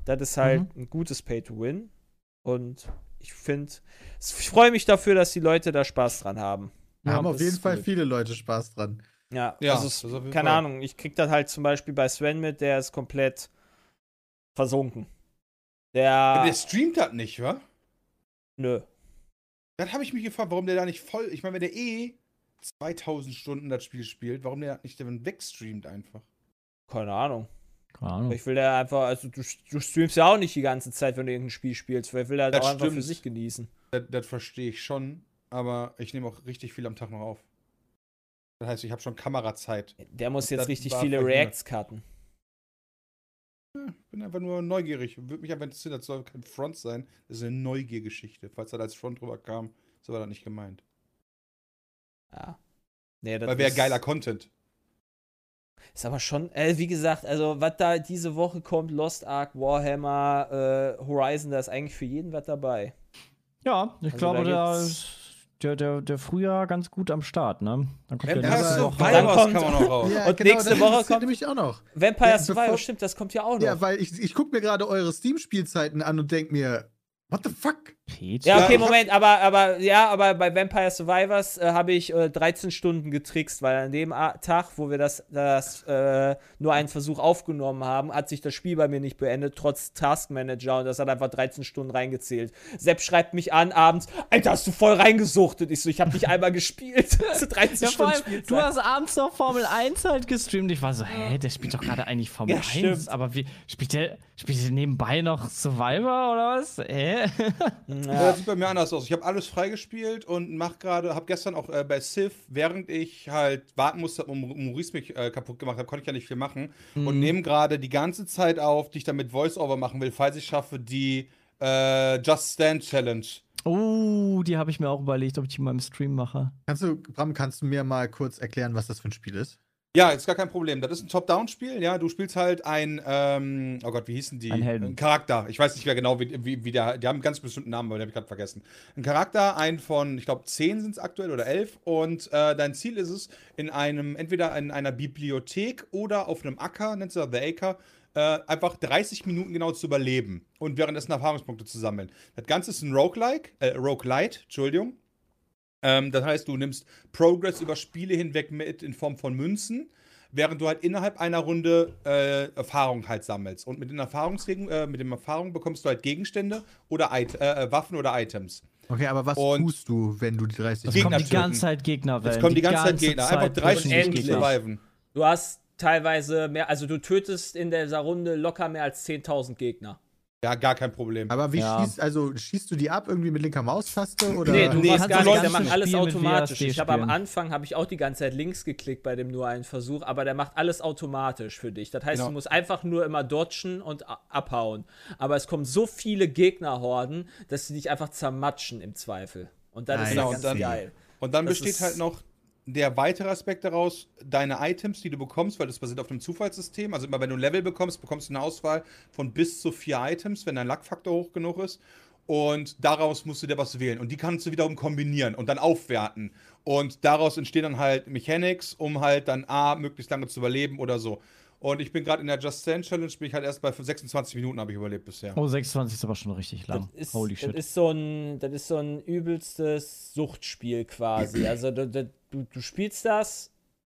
das ist halt ein gutes Pay-to-Win und ich finde, ich freue mich dafür, dass die Leute da Spaß dran haben. Da haben Ja, auf das jeden Fall cool. viele Leute Spaß dran. Ja, Ja, also auf keine Fall. Ahnung, ich krieg das halt zum Beispiel bei Sven mit, der ist komplett versunken. Der, Der streamt das nicht, wa? nö. Dann habe ich mich gefragt, warum der da nicht voll. Ich meine, wenn der eh 2000 Stunden das Spiel spielt, warum der nicht dann wegstreamt einfach? Keine Ahnung. Ich will der einfach, also du, du streamst ja auch nicht die ganze Zeit, wenn du irgendein Spiel spielst. Vielleicht will er halt Das auch einfach für stimmt. sich genießen. Das, das verstehe ich schon, aber ich nehme auch richtig viel am Tag noch auf. Das heißt, ich habe schon Kamerazeit. Der muss Das jetzt richtig viele. Reacts cutten. Bin einfach nur neugierig. Würde mich einfach interessieren, das soll kein Front sein. Das ist eine Neugiergeschichte. Falls das als Front drüber kam, so war das nicht gemeint. Ja. Nee, das Weil wäre geiler Content. Ist aber schon, äh, wie gesagt, also was da diese Woche kommt, Lost Ark, Warhammer, äh, Horizon, da ist eigentlich für jeden was dabei. Ja, ich Also glaube, da ist der, der, der Frühjahr ganz gut am Start, ne? Dann kommt nächste aber- Woche. Dann Survivors kommt- kann man noch raus. Ja, Und nächste das Woche kommt- nämlich auch noch. Vampire Ja, Survivor, bevor- stimmt, das kommt ja auch noch. Ja, weil ich, ich gucke mir gerade eure Steam-Spielzeiten an und denke mir, what the fuck? Peach. Ja, Ja, okay, Moment, aber, aber ja, aber bei Vampire Survivors äh, habe ich äh, 13 Stunden getrickst, weil an dem A Tag, wo wir das, das äh, nur einen Versuch aufgenommen haben, hat sich das Spiel bei mir nicht beendet, trotz Taskmanager und das hat einfach 13 Stunden reingezählt. Sepp schreibt mich an abends, Alter, hast du voll reingesuchtet? Ich so, ich habe nicht einmal gespielt. Das sind 13 Ja, vor Stunden allem, du hast abends noch Formel 1 halt gestreamt. Ich war so, hä, der spielt doch gerade eigentlich Formel Ja, 1. stimmt. Aber wie, spielt der, spielt der nebenbei noch Survivor oder was? Hä? Ja. Das sieht bei mir anders aus. Ich habe alles freigespielt und mach gerade, habe gestern auch äh, bei Civ, während ich halt warten musste, um Maurice mich äh, kaputt gemacht habe, konnte ich ja nicht viel machen. Und nehme gerade die ganze Zeit auf, die ich dann mit Voice-Over machen will, falls ich schaffe, die äh, Just Stand Challenge. Oh, die habe ich mir auch überlegt, ob ich die mal im Stream mache. Kannst du, Bram, kannst du mir mal kurz erklären, was das für ein Spiel ist? Ja, ist gar kein Problem. Das ist ein Top-Down-Spiel, ja. Du spielst halt ein, ähm, oh Gott, wie hießen die? Ein Helden. Ein Charakter. Ich weiß nicht mehr genau, wie, wie, wie der, die haben einen ganz bestimmten Namen, aber den habe ich gerade vergessen. Ein Charakter, ein von, ich glaube, zehn sind es aktuell oder elf. Und äh, dein Ziel ist es, in einem, entweder in einer Bibliothek oder auf einem Acker, nennt sich The Acre, äh, einfach 30 Minuten genau zu überleben und währenddessen Erfahrungspunkte zu sammeln. Das Ganze ist ein Roguelike, äh, Roguelite, Entschuldigung. Ähm, das heißt, du nimmst Progress über Spiele hinweg mit in Form von Münzen, während du halt innerhalb einer Runde äh, Erfahrung halt sammelst. Und mit den Erfahrungswegen, äh, mit dem Erfahrung bekommst du halt Gegenstände oder It äh, Waffen oder Items. Okay, aber was Und- tust du, wenn du die 30 Es Gegner kommen die töten. ganze Zeit Gegner Jetzt kommen die ganze Zeit Gegner. Einfach Zeit 30 pushen Minuten die Endlich. Gegner. surviven. Du hast teilweise mehr, also du tötest in dieser Runde locker mehr als 10.000 Gegner. Ja, gar kein Problem. Aber wie Ja. schießt, also schießt du die ab irgendwie mit linker Maustaste oder? Nee, du Nee, machst gar nichts, der macht alles automatisch. Ich habe am. Anfang habe ich auch die ganze Zeit links geklickt bei dem nur einen Versuch, aber der macht alles automatisch für dich. Das heißt, Genau. du musst einfach nur immer dodgen und abhauen. Aber es kommen so viele Gegnerhorden, dass sie dich einfach zermatschen im Zweifel. Und dann Ah, ist genau, ganz dann- geil. Und dann Das besteht halt noch der weitere Aspekt daraus, deine Items, die du bekommst, weil das basiert auf einem Zufallssystem. Also immer wenn du ein Level bekommst, bekommst du eine Auswahl von bis zu vier Items, wenn dein Luckfaktor hoch genug ist. Und daraus musst du dir was wählen. Und die kannst du wiederum kombinieren und dann aufwerten. Und daraus entstehen dann halt Mechanics, um halt dann A, möglichst lange zu überleben oder so. Und ich bin gerade in der Just Stand Challenge, bin ich halt erst bei 26 Minuten habe ich überlebt bisher. Oh, 26 ist aber schon richtig lang. Das ist, Holy das shit. ist so ein, das ist so ein übelstes Suchtspiel quasi. Also du, du, du spielst das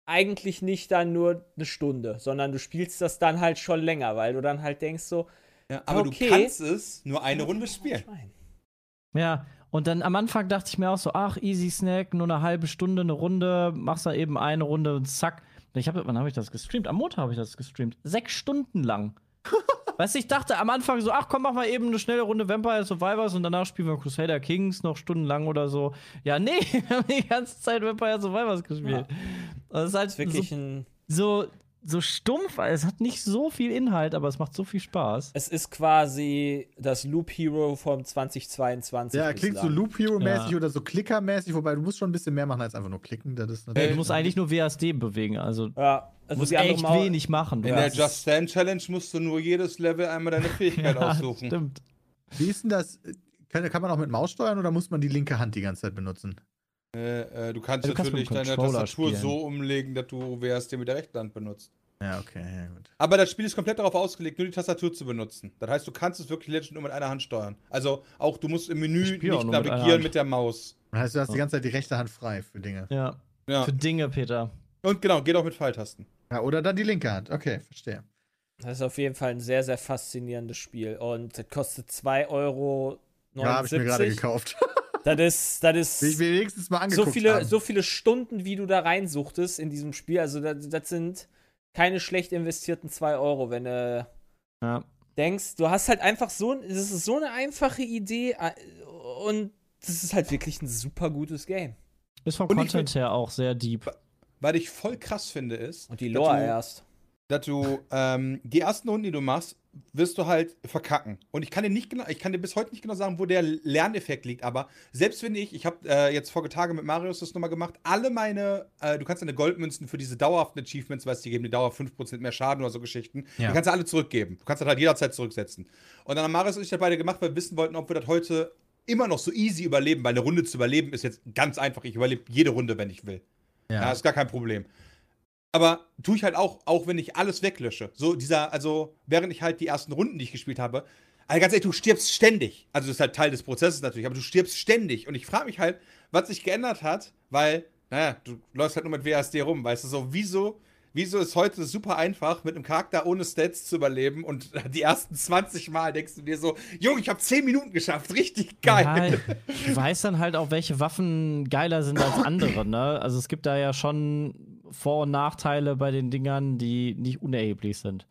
eigentlich nicht dann nur eine Stunde, sondern du spielst das dann halt schon länger, weil du dann halt denkst so, Ja, aber Okay. du kannst es nur eine Runde spielen. Ja, und dann am Anfang dachte ich mir auch so, ach, easy Snack, nur eine halbe Stunde, eine Runde, machst da eben eine Runde und zack. Ich habe, wann habe ich das gestreamt? Am Montag habe ich das gestreamt. Sechs Stunden lang. Weißt du, ich dachte am Anfang so, ach komm, mach mal eben eine schnelle Runde Vampire Survivors und danach spielen wir Crusader Kings noch stundenlang oder so. Ja, nee, wir haben die ganze Zeit Vampire Survivors gespielt. Das ist halt wirklich so, ein. so, so stumpf, es hat nicht so viel Inhalt, aber es macht so viel Spaß. Es ist quasi das Loop Hero vom 2022. Ja, klingt so. Loop Hero-mäßig Ja. oder so Clicker-mäßig, wobei du musst schon ein bisschen mehr machen als einfach nur klicken. Das ist natürlich. du musst eigentlich nur WASD bewegen, also Ja, also musst echt Mau- wenig machen. In der Just Stand Challenge musst du nur jedes Level einmal deine Fähigkeit Ja, aussuchen. Stimmt. Wie ist denn das? Kann, kann man auch mit Maus steuern oder muss man die linke Hand die ganze Zeit benutzen? Äh, äh, du kannst kannst natürlich mit dem deine Tastatur spielen. so umlegen, dass du WSD mit der rechten Hand benutzt. Ja, okay, ja, gut. Aber das Spiel ist komplett darauf ausgelegt, nur die Tastatur zu benutzen. Das heißt, du kannst es wirklich Legend nur mit einer Hand steuern. Also auch du musst im Menü Ich nicht mit navigieren Hand. mit der Maus. Das heißt, du hast die ganze Zeit die rechte Hand frei für Dinge. Ja. Ja. Für Dinge, Peter. Und genau, geht auch mit Pfeiltasten. Ja, oder dann die linke Hand. Okay, verstehe. Das ist auf jeden Fall ein sehr, sehr faszinierendes Spiel. Und das kostet 2,79 Euro. Ja, habe ich mir gerade gekauft. Das ist, das ist ich mir wenigstens mal angeguckt so viele, haben. so viele Stunden, wie du da reinsuchtest in diesem Spiel. Also, das, das sind keine schlecht investierten 2 Euro, wenn du Ja. denkst, du hast halt einfach so, das ist so eine einfache Idee und das ist halt wirklich ein super gutes Game. Ist vom Und Content her auch sehr deep. Was ich voll krass finde, ist, Und die Lore du- erst. Dass du ähm, die ersten Runden, die du machst, wirst du halt verkacken. Und ich kann dir nicht genau, ich kann dir bis heute nicht genau sagen, wo der Lerneffekt liegt, aber selbst wenn ich, ich habe äh, jetzt vor Tage mit Marius das nochmal gemacht, alle meine, äh, du kannst deine Goldmünzen für diese dauerhaften Achievements, weißt du, die geben dir dauerhaft 5% mehr Schaden oder so Geschichten, Ja. die kannst du alle zurückgeben. Du kannst das halt jederzeit zurücksetzen. Und dann haben Marius und ich das beide gemacht, weil wir wissen wollten, ob wir das heute immer noch so easy überleben, weil eine Runde zu überleben ist jetzt ganz einfach. Ich überlebe jede Runde, wenn ich will. Ja, Ja. ist gar kein Problem. Aber tue ich halt auch, auch wenn ich alles weglösche. So dieser, also während ich halt die ersten Runden, die ich gespielt habe, also ganz ehrlich, du stirbst ständig. Also das ist halt Teil des Prozesses natürlich, aber du stirbst ständig. Und ich frage mich halt, was sich geändert hat, weil, naja, du läufst halt nur mit WASD rum, weißt du, so, wieso, wieso ist heute super einfach, mit einem Charakter ohne Stats zu überleben und die ersten 20 Mal denkst du dir so, Junge, ich habe 10 Minuten geschafft, richtig geil. Ja, du weißt dann halt auch, welche Waffen geiler sind als andere, ne? Also es gibt da ja schon Vor- und Nachteile bei den Dingern, die nicht unerheblich sind.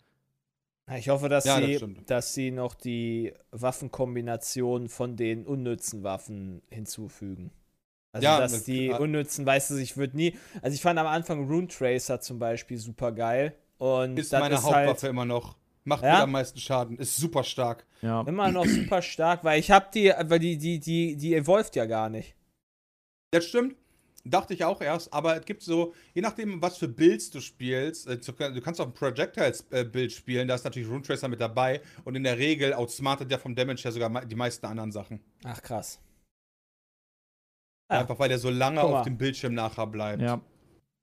Ich hoffe, dass, Ja, das sie, stimmt. dass sie noch die Waffenkombination von den unnützen Waffen hinzufügen. Also, Ja, dass das- die ah. unnützen, weißt du, ich würde nie. Also, ich fand am Anfang Rune Tracer zum Beispiel super geil. Und Ist das meine ist Hauptwaffe halt immer noch. Macht Ja? mir am meisten Schaden. Ist super stark. Ja. immer noch super stark, weil ich hab die, weil die, die, die, die evolved ja gar nicht. Das stimmt. Dachte ich auch erst, aber es gibt so, je nachdem, was für Builds du spielst, äh, du kannst auch ein Projectiles-Bild spielen, da ist natürlich Rune Tracer mit dabei und in der Regel outsmartet der vom Damage her sogar die meisten anderen Sachen. Ach, krass. Ja. Einfach weil der so lange auf dem Bildschirm nachher bleibt. Ja.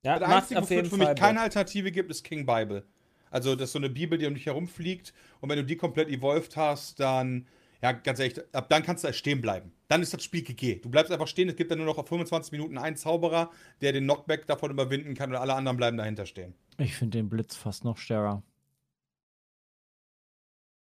Ja, macht Einzige, wofür es für mich keine. Alternative gibt, ist King Bible. Also, das ist so eine Bibel, die um dich herumfliegt und wenn du die komplett evolved hast, dann, ja, ganz ehrlich, ab dann kannst du stehen bleiben. Dann ist das Spiel GG. Du bleibst einfach stehen, es gibt dann nur noch auf 25 Minuten einen Zauberer, der den Knockback davon überwinden kann und alle anderen bleiben dahinter stehen. Ich finde den Blitz fast noch stärker.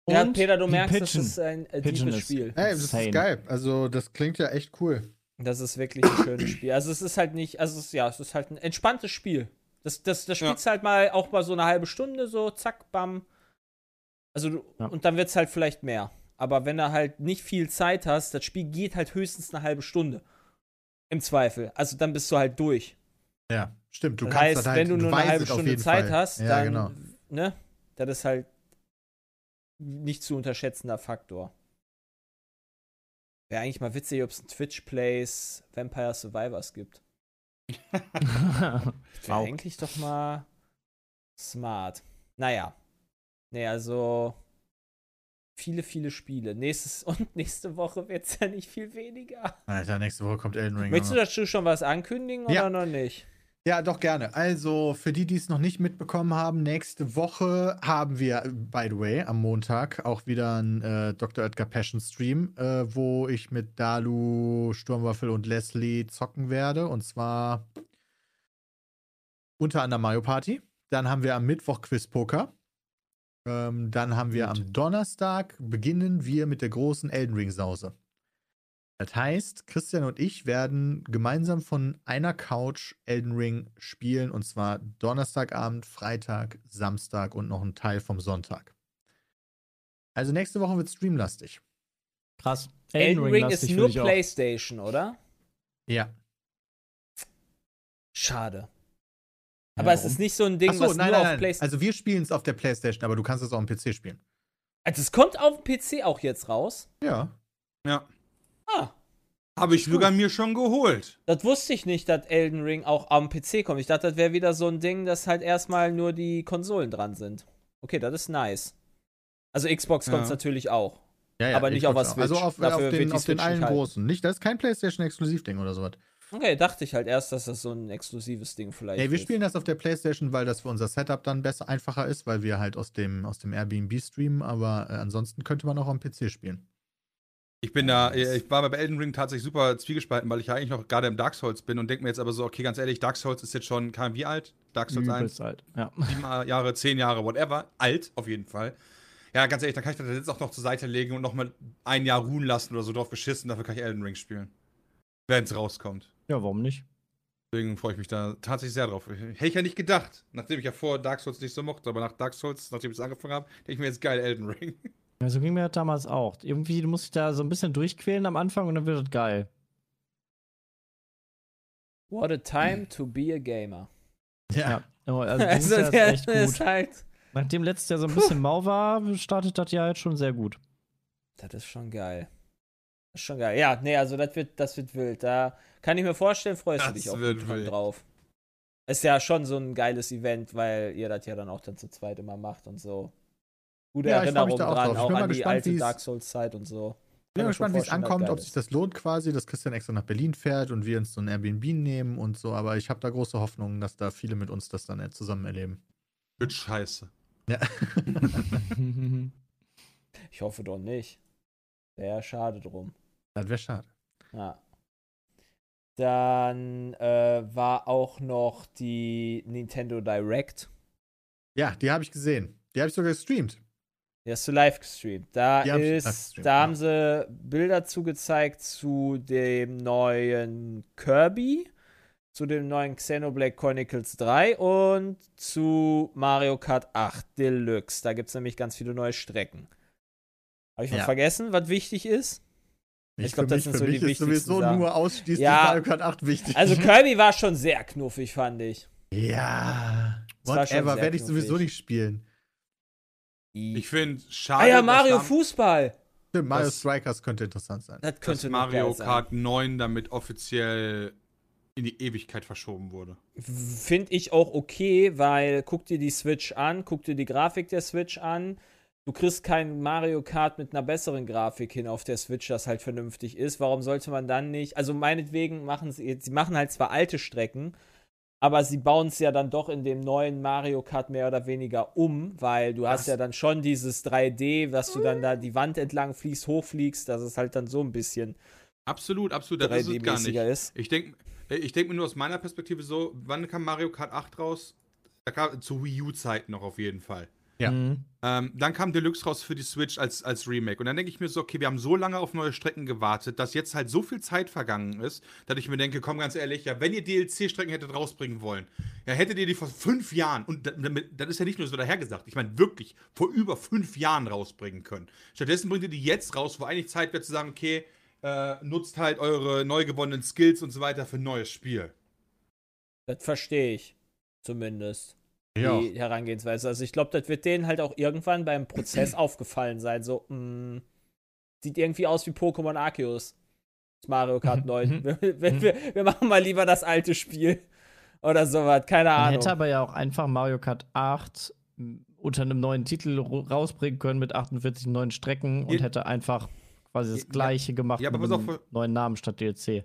Ja, Und Peter, du merkst, Pigeon. das ist ein äh, Spiel. Ey, das Insane. ist geil. Also, das klingt ja echt cool. Das ist wirklich ein schönes Spiel. Also es ist halt nicht, also es ist, ja, es ist halt ein entspanntes Spiel. Das, das, das Ja. spielst halt mal auch mal so eine halbe Stunde, so zack, bam. Also du, Ja. und dann wird es halt vielleicht mehr. Aber wenn du halt nicht viel Zeit hast, das Spiel geht halt höchstens eine halbe Stunde. Im Zweifel. Also dann bist du halt durch. Ja, stimmt. Du das kannst heißt, das halt, wenn du nur eine halbe Stunde Zeit Fall. hast, ja, dann, genau. ne, das ist halt nicht zu unterschätzender Faktor. Wäre eigentlich mal witzig, ob es ein Twitch-Plays Vampire Survivors gibt. Wäre Wow. eigentlich doch mal smart. Naja. Nee, also viele, viele Spiele. Nächstes und nächste Woche wird es ja nicht viel weniger. Alter, nächste Woche kommt Elden Ring. Möchtest du dazu schon was ankündigen Ja. oder noch nicht? Ja, doch gerne. Also, für die, die es noch nicht mitbekommen haben, nächste Woche haben wir, by the way, am Montag auch wieder einen äh, Dr. Edgar Passion Stream, äh, wo ich mit Dalu, Sturmwaffel und Leslie zocken werde. Und zwar unter anderem Mario Party. Dann haben wir am Mittwoch Quiz Poker. Ähm, dann haben wir am Donnerstag beginnen wir mit der großen Elden Ring Sause. Das heißt, Christian und ich werden gemeinsam von einer Couch Elden Ring spielen und zwar Donnerstagabend, Freitag, Samstag und noch ein Teil vom Sonntag. Also nächste Woche wird streamlastig. Krass. Elden Ring ist lastig nur auch. PlayStation, oder? Ja. Schade. Ja, Aber es warum? ist nicht so ein Ding, Achso, was nein, nur nein, auf. PlayStation. Also wir spielen es auf der Playstation, aber du kannst es auch am PC spielen. Also es kommt auf dem PC auch jetzt raus. Ja. Ja. Ah, Habe ich sogar mir schon geholt. das wusste ich nicht, dass Elden Ring auch am PC kommt. Ich dachte, das wäre wieder so ein Ding, dass halt erstmal nur die Konsolen dran sind. Okay, das ist nice. Also Xbox kommt Ja. natürlich auch. ja, ja Aber nicht auf Xbox der auch. Also Switch. auf, Dafür auf wird den, auf den allen halten. großen. Nicht, das ist kein PlayStation-Exklusiv-Ding oder sowas. Okay, dachte ich halt erst, dass das so ein exklusives Ding vielleicht Nee, wir ist. spielen das auf der Playstation, weil das für unser Setup dann besser, einfacher ist, weil wir halt aus dem, aus dem Airbnb streamen, aber äh, ansonsten könnte man auch am PC spielen. Ich bin da, äh, ich war bei Elden Ring tatsächlich super zwiegespalten, weil ich ja eigentlich noch gerade im Dark Souls bin und denke mir jetzt aber so, okay, ganz ehrlich, Dark Souls ist jetzt schon, wie alt? Dark Souls 1, Übelst alt. Ja. sieben Jahre, zehn Jahre, whatever. Alt, auf jeden Fall. Ja, ganz ehrlich, dann kann ich das jetzt auch noch zur Seite legen und noch mal ein Jahr ruhen lassen oder so drauf geschissen, dafür kann ich Elden Ring spielen. Wenn es rauskommt. ja, warum nicht? Deswegen freue ich mich da tatsächlich sehr drauf. Hätte ich ja nicht gedacht, nachdem ich ja vor Dark Souls nicht so mochte, aber nach Dark Souls, nachdem ich es angefangen habe, denke ich mir jetzt geil, Elden Ring. Ja, so ging mir das damals auch. Irgendwie du musst dich da so ein bisschen durchquälen am Anfang und dann wird das geil. What a time to be a gamer. Ja. Oh, Also, Also, dieses Jahr ist der echt ist gut. halt. Nachdem letztes Jahr so ein bisschen mau war, startet das Jahr jetzt schon sehr gut. Das ist schon geil. Ist schon geil. Ja, nee, also das wird, das wird wild. Da kann ich mir vorstellen, freust du Das dich auch drauf. Ist ja schon so ein geiles Event, weil ihr das ja dann auch dann zu zweit immer macht und so. Gute Ja, ich freu mich Erinnerungen da auch dran, auch bin mal an die gespannt, alte wie's- Dark Souls-Zeit und so. Ich bin gespannt, wie es ankommt, ob sich das lohnt quasi, dass Christian extra nach Berlin fährt und wir uns so ein Airbnb nehmen und so, aber ich habe da große Hoffnung, dass da viele mit uns das dann äh, zusammen erleben. Wird scheiße. Ja. Ich hoffe doch nicht. Wäre schade drum. Das wäre schade. Ja. Dann äh, war auch noch die Nintendo Direct. Ja, die habe ich gesehen. Die habe ich sogar gestreamt. Die hast du live gestreamt. Da Die hab ist, gestreamt, da haben sie Bilder zugezeigt zu dem neuen Kirby, zu dem neuen Xenoblade Chronicles 3 und zu Mario Kart 8 Deluxe. Da gibt es nämlich ganz viele neue Strecken. Habe ich was Ja. vergessen, was wichtig ist? Ich glaub, für das sind für so die wichtigsten sowieso Sachen. nur ausschließlich Ja. Mario Kart 8 wichtig. Also Kirby war schon sehr knuffig, fand ich. ja. Das war schon Whatever, werde ich sowieso nicht spielen. Ich finde schade, ah ja, dass Mario Fußball. Stimmt, Mario Das- Strikers könnte interessant sein. Das dass könnte noch Mario geil sein. Kart 9 damit offiziell in die Ewigkeit verschoben wurde. Finde ich auch okay, weil guck dir die Switch an, guck dir die Grafik der Switch an. Du kriegst kein Mario Kart mit einer besseren Grafik hin auf der Switch, das halt vernünftig ist. Warum sollte man dann nicht? Also meinetwegen machen sie, sie machen halt zwar alte Strecken, aber sie bauen es ja dann doch in dem neuen Mario Kart mehr oder weniger um, weil du hast Was? ja dann schon dieses 3D, dass du dann da die Wand entlang fließt, hochfliegst, dass es halt dann so ein bisschen Absolut, absolut, das ist es gar nicht. 3D-mäßiger ist. Ich denke ich denk mir nur aus meiner Perspektive so, wann kam Mario Kart 8 raus? Da kam, zu Wii U-Zeiten noch auf jeden Fall. Ja. Mhm. Ähm, dann kam Deluxe raus für die Switch als, als Remake. Und dann denke ich mir so, okay, wir haben so lange auf neue Strecken gewartet, dass jetzt halt so viel Zeit vergangen ist, dass ich mir denke, komm ganz ehrlich, ja, wenn ihr DLC-Strecken hättet rausbringen wollen, ja, hättet ihr die vor fünf Jahren, und das ist ja nicht nur so dahergesagt, ich meine wirklich vor über fünf Jahren rausbringen können. Stattdessen bringt ihr die jetzt raus, wo eigentlich Zeit wäre zu sagen, okay, äh, nutzt halt eure neu gewonnenen Skills und so weiter für ein neues Spiel. Das verstehe ich. Zumindest. Ja. Die Herangehensweise. Also ich glaube, das wird denen halt auch irgendwann beim Prozess aufgefallen sein. So, mh, sieht irgendwie aus wie Pokémon Arceus. Mario Kart 9. wir, wir, wir, wir machen mal lieber das alte Spiel. Oder sowas. Keine Man Ahnung. hätte aber ja auch einfach Mario Kart 8 m, unter einem neuen Titel rausbringen können mit 48 neuen Strecken und hätte einfach quasi das gleiche gemacht ja, aber mit einem auf, neuen Namen statt DLC.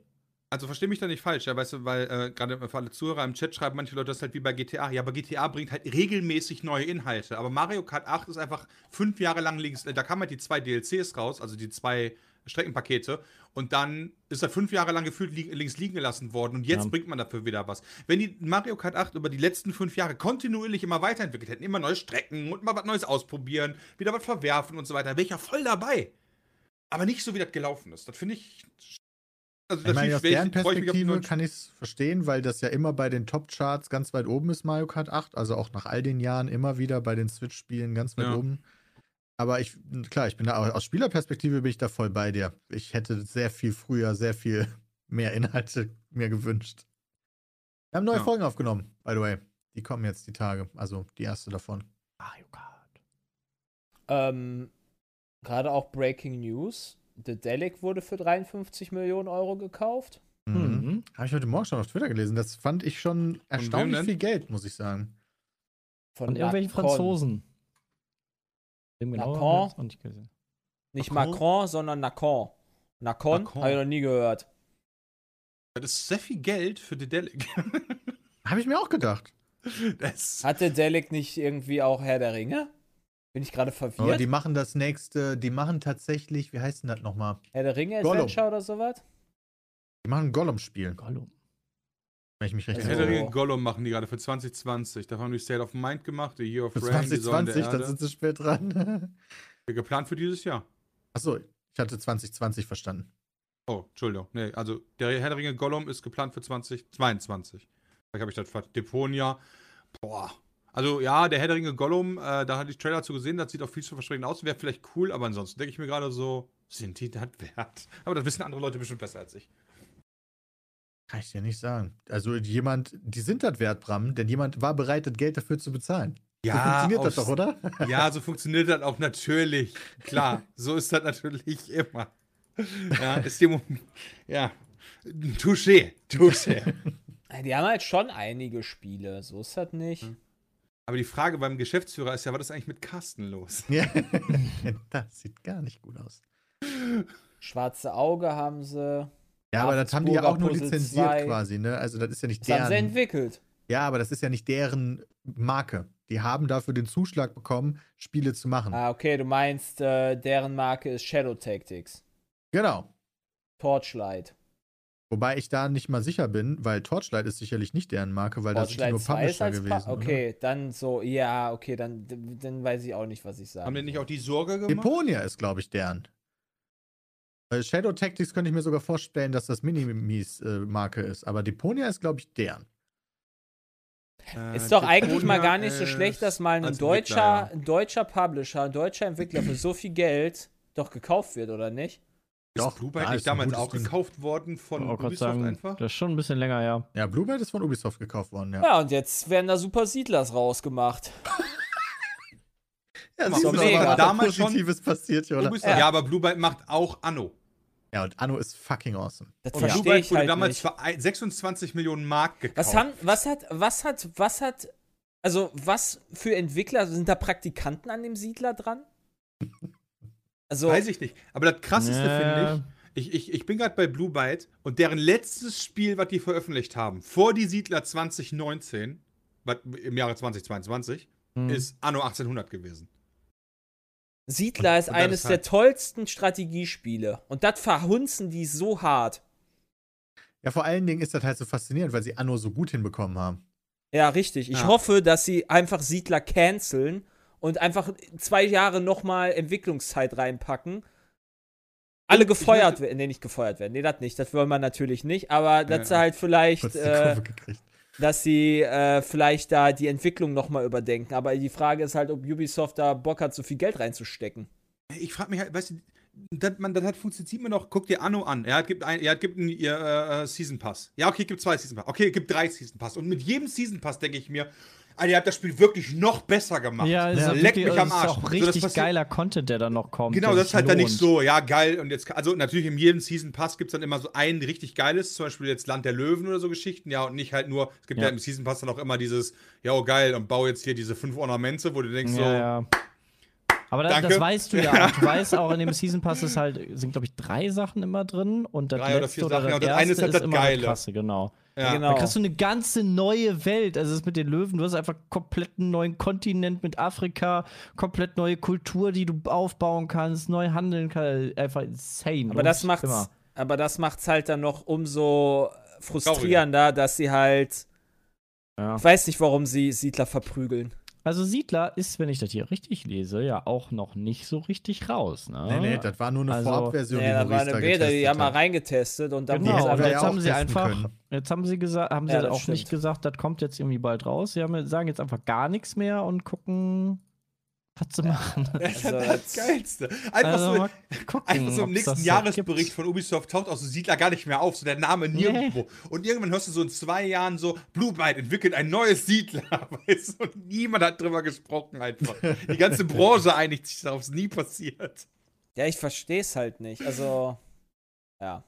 Also versteh mich da nicht falsch, ja, weißt du, weil äh, gerade für alle Zuhörer im Chat schreiben manche Leute das halt wie bei GTA. Ja, aber GTA bringt halt regelmäßig neue Inhalte. Aber Mario Kart 8 ist einfach fünf Jahre lang links. Da kamen halt die zwei DLCs raus, also die zwei Streckenpakete. Und dann ist er fünf Jahre lang gefühlt li links liegen gelassen worden. Und jetzt Ja. bringt man dafür wieder was. Wenn die Mario Kart 8 über die letzten fünf Jahre kontinuierlich immer weiterentwickelt hätten, immer neue Strecken und mal was Neues ausprobieren, wieder was verwerfen und so weiter, wäre ich ja voll dabei. Aber nicht so, wie das gelaufen ist. Das finde ich. Also, Ich meine, aus deren Perspektive kann ich es verstehen, weil das ja immer bei den Top-Charts ganz weit oben ist, Mario Kart 8. Also auch nach all den Jahren immer wieder bei den Switch-Spielen ganz weit Ja. oben. Aber ich, klar, ich bin da aus Spielerperspektive bin ich da voll bei dir. Ich hätte sehr viel früher, sehr viel mehr Inhalte mir gewünscht. Wir haben neue Ja. Folgen aufgenommen, by the way. Die kommen jetzt die Tage. Also die erste davon. Mario Kart. Ähm, Gerade auch Breaking News. The Delic wurde für 53 Millionen Euro gekauft. Mhm. Mhm. Habe ich heute Morgen schon auf Twitter gelesen. Das fand ich schon erstaunlich viel Geld, muss ich sagen. Von Von irgendwelchen. Franzosen. Genau Nacon? hab ich auch nicht gesehen. Nicht Macron? Macron, sondern Nacon. Nacon? Nacon. Habe ich noch nie gehört. Das ist sehr viel Geld für Dedelic. Habe ich mir auch gedacht. das, Hat der Delic nicht irgendwie auch Herr der Ringe? Bin ich gerade Aber verwirrt? die machen das nächste, die machen tatsächlich, wie heißt denn das nochmal? Herr der Ringe Gollum. Adventure oder sowas? Die machen ein Gollum-Spiel, Gollum. wenn ich mich recht Also- Herr der erinnere. Ringe Gollum machen die gerade für 2020. Da haben die State of Mind gemacht, The Year of Für Rain, die Säulen der 2020, dann sind sie spät dran. Geplant für dieses Jahr. Achso, ich hatte 2020 verstanden. Oh, Entschuldigung. Nee, also der Herr der Ringe Gollum ist geplant für 2022. Vielleicht habe ich das Deponia. Boah. Also ja, der Herr der Ringe Gollum, äh, da hatte ich Trailer zu gesehen, das sieht auch vielversprechend aus, wäre vielleicht cool, aber ansonsten denke ich mir gerade so, sind die das wert? Aber das wissen andere Leute bestimmt besser als ich. Kann ich dir nicht sagen. Also jemand, die sind das wert, Bram, denn jemand war bereit, das Geld dafür zu bezahlen. so funktioniert das doch, oder? Ja, so funktioniert das auch natürlich. Klar, so ist das natürlich immer. Ja, ist die Mo Ja. Touché, touché. Ja, Die haben halt schon einige Spiele, so ist das nicht. Hm. Aber die Frage beim Geschäftsführer ist ja, was ist eigentlich mit Carsten los? Ja. das sieht gar nicht gut aus. Schwarze Auge haben sie. Ja, aber das haben die ja auch nur Puzzle lizenziert 2. quasi, ne? Also das ist ja nicht Das haben sie deren. entwickelt. Ja, aber das ist ja nicht deren Marke. Die haben dafür den Zuschlag bekommen, Spiele zu machen. Ah, okay, du meinst, äh, deren Marke ist Shadow Tactics. Genau. Torchlight. Wobei ich da nicht mal sicher bin, weil Torchlight ist sicherlich nicht deren Marke, weil das Torchlight nur 2 ist Publisher als gewesen. Pa Okay, dann so, ja, okay, dann, dann weiß ich auch nicht, was ich sage. Haben die nicht auch die Sorge Oder? gemacht? Deponia ist, glaube ich, deren. Weil Shadow Tactics könnte ich mir sogar vorstellen, dass das Minimis-Marke ist. Aber Deponia ist, glaube ich, deren. Äh, Ist doch eigentlich mal gar nicht so schlecht, dass mal ein deutscher, ein deutscher Publisher, ein deutscher Entwickler für so viel Geld doch gekauft wird, oder nicht? Ja. Doch, Ist Blue Byte ist nicht damals auch Ding. gekauft worden von Ubisoft sagen, einfach? das ist schon ein bisschen länger, ja. Ja, Blue Byte ist von Ubisoft gekauft worden, ja. Ja, und jetzt werden da Super Siedlers rausgemacht. Ja, siehst du, doch mega. mal, was da Damals schon- Positives passiert hier, oder? Ubisoft, ja. aber Blue Byte macht auch Anno. Ja, und Anno ist fucking awesome. Das Und Blue verstehe Byte ich wurde halt damals nicht. für ein- 26 Millionen Mark gekauft. Was haben, was hat, was hat, was hat, also was für Entwickler, sind da Praktikanten an dem Siedler dran? Also, Weiß ich nicht. Aber das krasseste Ja. finde ich, ich, ich, ich bin gerade bei Blue Byte und deren letztes Spiel, was die veröffentlicht haben, vor die Siedler 2019, was im Jahre 2022, Hm. ist Anno 1800 gewesen. Siedler ist und eines ist halt- der tollsten Strategiespiele. Und das verhunzen die so hart. Ja, vor allen Dingen ist das halt so faszinierend, weil sie Anno so gut hinbekommen haben. Ja, richtig. Ich Ja. hoffe, dass sie einfach Siedler canceln und einfach zwei Jahre nochmal Entwicklungszeit reinpacken. Alle Und ich gefeuert möchte- werden. Nee, nicht gefeuert werden. Nee, das nicht. Das wollen wir natürlich nicht. Aber dass Ja. sie halt vielleicht, äh, dass sie äh, vielleicht da die Entwicklung nochmal überdenken. Aber die Frage ist halt, ob Ubisoft da Bock hat, so viel Geld reinzustecken. Ich frage mich halt, weißt du, das, man, das hat funktioniert mir noch, guck dir Anno an. Ja, es gibt, ein, ja, es gibt einen ihr, äh, Season Pass. Ja, okay, gibt zwei Season Pass. Okay, gibt drei Season Pass. Und mit jedem Season Pass denke ich mir, Alter, ihr habt das Spiel wirklich noch besser gemacht. Ja, ist Ja, auch leck mich am ist Arsch. auch So, das richtig passiert- geiler Content, der dann noch kommt. Genau, das ist halt dann nicht lohnt. so, ja, geil. Und jetzt, also natürlich in jedem Season Pass gibt es dann immer so ein richtig geiles, zum Beispiel jetzt Land der Löwen oder so Geschichten, ja, und nicht halt nur, es gibt ja, Ja. im Season Pass dann auch immer dieses, ja, oh geil, und bau jetzt hier diese fünf Ornamente, wo du denkst so, Ja, ja. Aber das, das weißt du ja. Du weißt auch, in dem Season Pass ist halt, sind, glaube ich, drei Sachen immer drin. Und das Drei oder vier oder Sachen, das ja, und das erste eine ist halt das immer Geile. krasse, genau. Ja. Genau. Da kriegst du eine ganze neue Welt. Also es ist mit den Löwen, du hast einfach komplett einen neuen Kontinent mit Afrika, komplett neue Kultur, die du aufbauen kannst, neu handeln kannst. Einfach insane. Aber das macht's, immer. aber das macht's halt dann noch umso frustrierender, dass sie halt. Ja. Ich weiß nicht, warum sie Siedler verprügeln. Also Siedler ist, wenn ich das hier richtig lese, ja auch noch nicht so richtig raus. Ne? Nee, nee, das war nur eine Also- Vorabversion, Ja, da die war Maurice eine Beta, die haben mal reingetestet und dann Genau, ja jetzt auch haben sie einfach, können. jetzt haben sie gesagt, haben sie Ja, das auch nicht stimmt. gesagt, das kommt jetzt irgendwie bald raus. Sie haben, sagen jetzt einfach gar nichts mehr und gucken, was zu machen. Das ist Also, das Geilste. Einfach Also, so, gucken, einfach so im nächsten Jahresbericht gibt. von Ubisoft taucht auch so Siedler gar nicht mehr auf, so der Name nirgendwo. Und irgendwann hörst du so in zwei Jahren so, Blue Byte entwickelt ein neues Siedler, weißt du? Und niemand hat drüber gesprochen einfach. Die ganze Branche einigt sich darauf, es ist nie passiert. Ja, ich verstehe es halt nicht. Also, ja,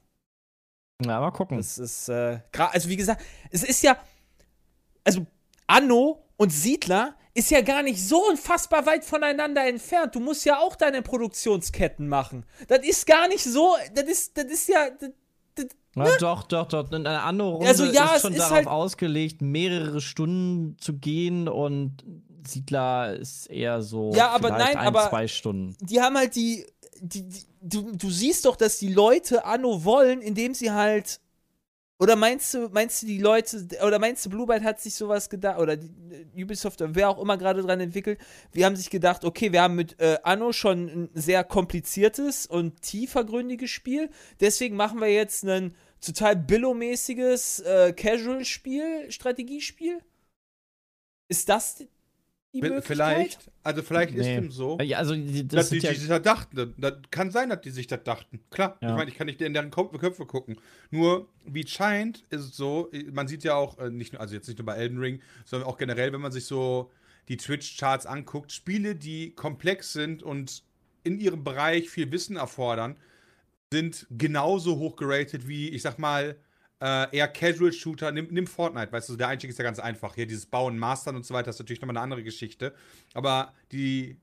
Ja, mal gucken. das ist, äh, also wie gesagt, es ist ja, also Anno und Siedler ist ja gar nicht so unfassbar weit voneinander entfernt. Du musst ja auch deine Produktionsketten machen. Das ist gar nicht so, das ist, das ist ja, das, Ja, doch, doch, doch. Eine andere Runde Also ja, ist schon ist darauf halt- ausgelegt, mehrere Stunden zu gehen und Siedler ist eher so Ja, aber nein, ein, aber- zwei Stunden. die haben halt die, die, die du, du siehst doch, dass die Leute Anno wollen, indem sie halt oder meinst du, meinst du die Leute, oder meinst du, Blue Byte hat sich sowas gedacht, oder die, äh, Ubisoft, wer auch immer gerade dran entwickelt, wir haben sich gedacht, okay, wir haben mit äh, Anno schon ein sehr kompliziertes und tiefergründiges Spiel, deswegen machen wir jetzt ein total billomäßiges äh, Casual-Spiel, Strategiespiel? Ist das? Vielleicht, also vielleicht ist Nee. dem so. Ja, also die, dass das die, sind ja, die sich das dachten. Das kann sein, dass die sich das dachten. Klar, Ja. ich meine, ich kann nicht in deren Köpfe gucken. Nur, wie es scheint, ist es so, man sieht ja auch, äh, nicht nur, also jetzt nicht nur bei Elden Ring, sondern auch generell, wenn man sich so die Twitch-Charts anguckt, Spiele, die komplex sind und in ihrem Bereich viel Wissen erfordern, sind genauso hoch geratet wie, ich sag mal, äh, eher Casual-Shooter. Nimm, nimm Fortnite, weißt du, der Einstieg ist ja ganz einfach. Hier dieses Bauen, Mastern und so weiter ist natürlich nochmal eine andere Geschichte. Aber die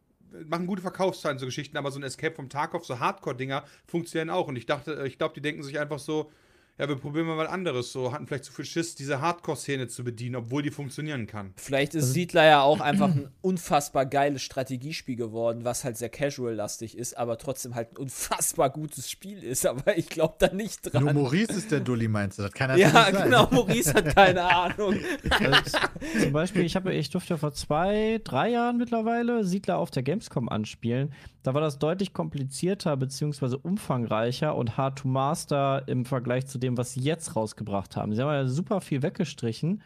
machen gute Verkaufszahlen, so Geschichten, aber so ein Escape vom Tarkov, so Hardcore-Dinger funktionieren auch. Und ich dachte, ich glaube, die denken sich einfach so, ja, wir probieren mal was anderes. So, hatten vielleicht zu viel Schiss, diese Hardcore-Szene zu bedienen, obwohl die funktionieren kann. Vielleicht ist Siedler ja auch einfach ein unfassbar geiles Strategiespiel geworden, was halt sehr casual-lastig ist, aber trotzdem halt ein unfassbar gutes Spiel ist. Aber ich glaube da nicht Nur dran. Maurice ist der Dulli, meinst du? Das kann Ja, sein. genau, Maurice hat keine Ahnung. also, zum Beispiel, ich, habe, ich durfte vor zwei, drei Jahren mittlerweile Siedler auf der Gamescom anspielen. Da war das deutlich komplizierter bzw. umfangreicher und hard to master im Vergleich zu dem, was sie jetzt rausgebracht haben. Sie haben ja super viel weggestrichen,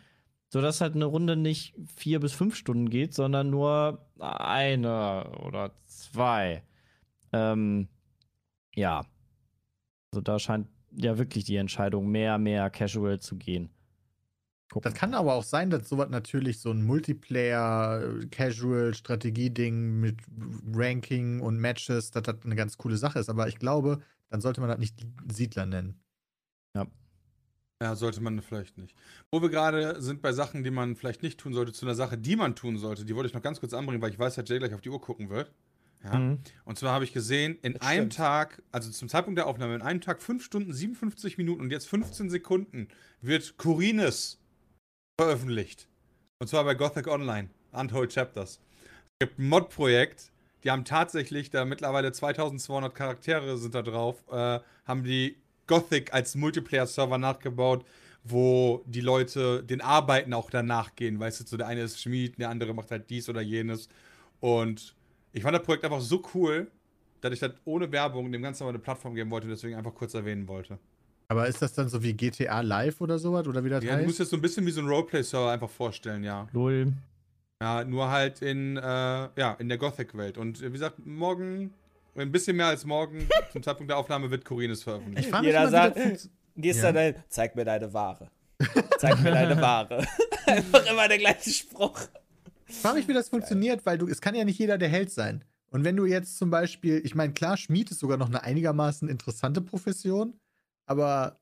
sodass halt eine Runde nicht vier bis fünf Stunden geht, sondern nur eine oder zwei. Ähm, ja. Also da scheint ja wirklich die Entscheidung mehr, mehr casual zu gehen. Gucken. Das kann aber auch sein, dass sowas natürlich so ein Multiplayer-Casual-Strategie-Ding mit Ranking und Matches, dass das eine ganz coole Sache ist. Aber ich glaube, dann sollte man das nicht Siedler nennen. Ja, sollte man vielleicht nicht. Wo wir gerade sind bei Sachen, die man vielleicht nicht tun sollte, zu einer Sache, die man tun sollte, die wollte ich noch ganz kurz anbringen, weil ich weiß, dass Jay gleich auf die Uhr gucken wird. Ja. Mhm. Und zwar habe ich gesehen, in Das einem stimmt. Tag, also zum Zeitpunkt der Aufnahme, in einem Tag 5 Stunden 57 Minuten und jetzt 15 Sekunden wird Kurines veröffentlicht. Und zwar bei Gothic Online, Untold Chapters. Es gibt ein Mod-Projekt, die haben tatsächlich, da mittlerweile 2200 Charaktere sind da drauf, äh, haben die Gothic als Multiplayer-Server nachgebaut, wo die Leute den Arbeiten auch danach gehen. Weißt du, so der eine ist Schmied, der andere macht halt dies oder jenes. Und ich fand das Projekt einfach so cool, dass ich das ohne Werbung dem Ganzen mal eine Plattform geben wollte und deswegen einfach kurz erwähnen wollte. Aber ist das dann so wie GTA Live oder sowas? Oder wie das Ja, du musst heißt? jetzt so ein bisschen wie so ein Roleplay-Server einfach vorstellen, ja. Lol. Ja, nur halt in, äh, ja, in der Gothic-Welt. Und wie gesagt, morgen, ein bisschen mehr als morgen, zum Zeitpunkt der Aufnahme wird Kurines veröffentlicht. Ich mich Jeder mal, wie sagt, das Gehst Ja. da zeig mir deine Ware. Zeig mir deine Ware. Einfach immer der gleiche Spruch. Ich frage mich, wie das funktioniert, weil du, es kann ja nicht jeder der Held sein. Und wenn du jetzt zum Beispiel, ich meine, klar, Schmied ist sogar noch eine einigermaßen interessante Profession, aber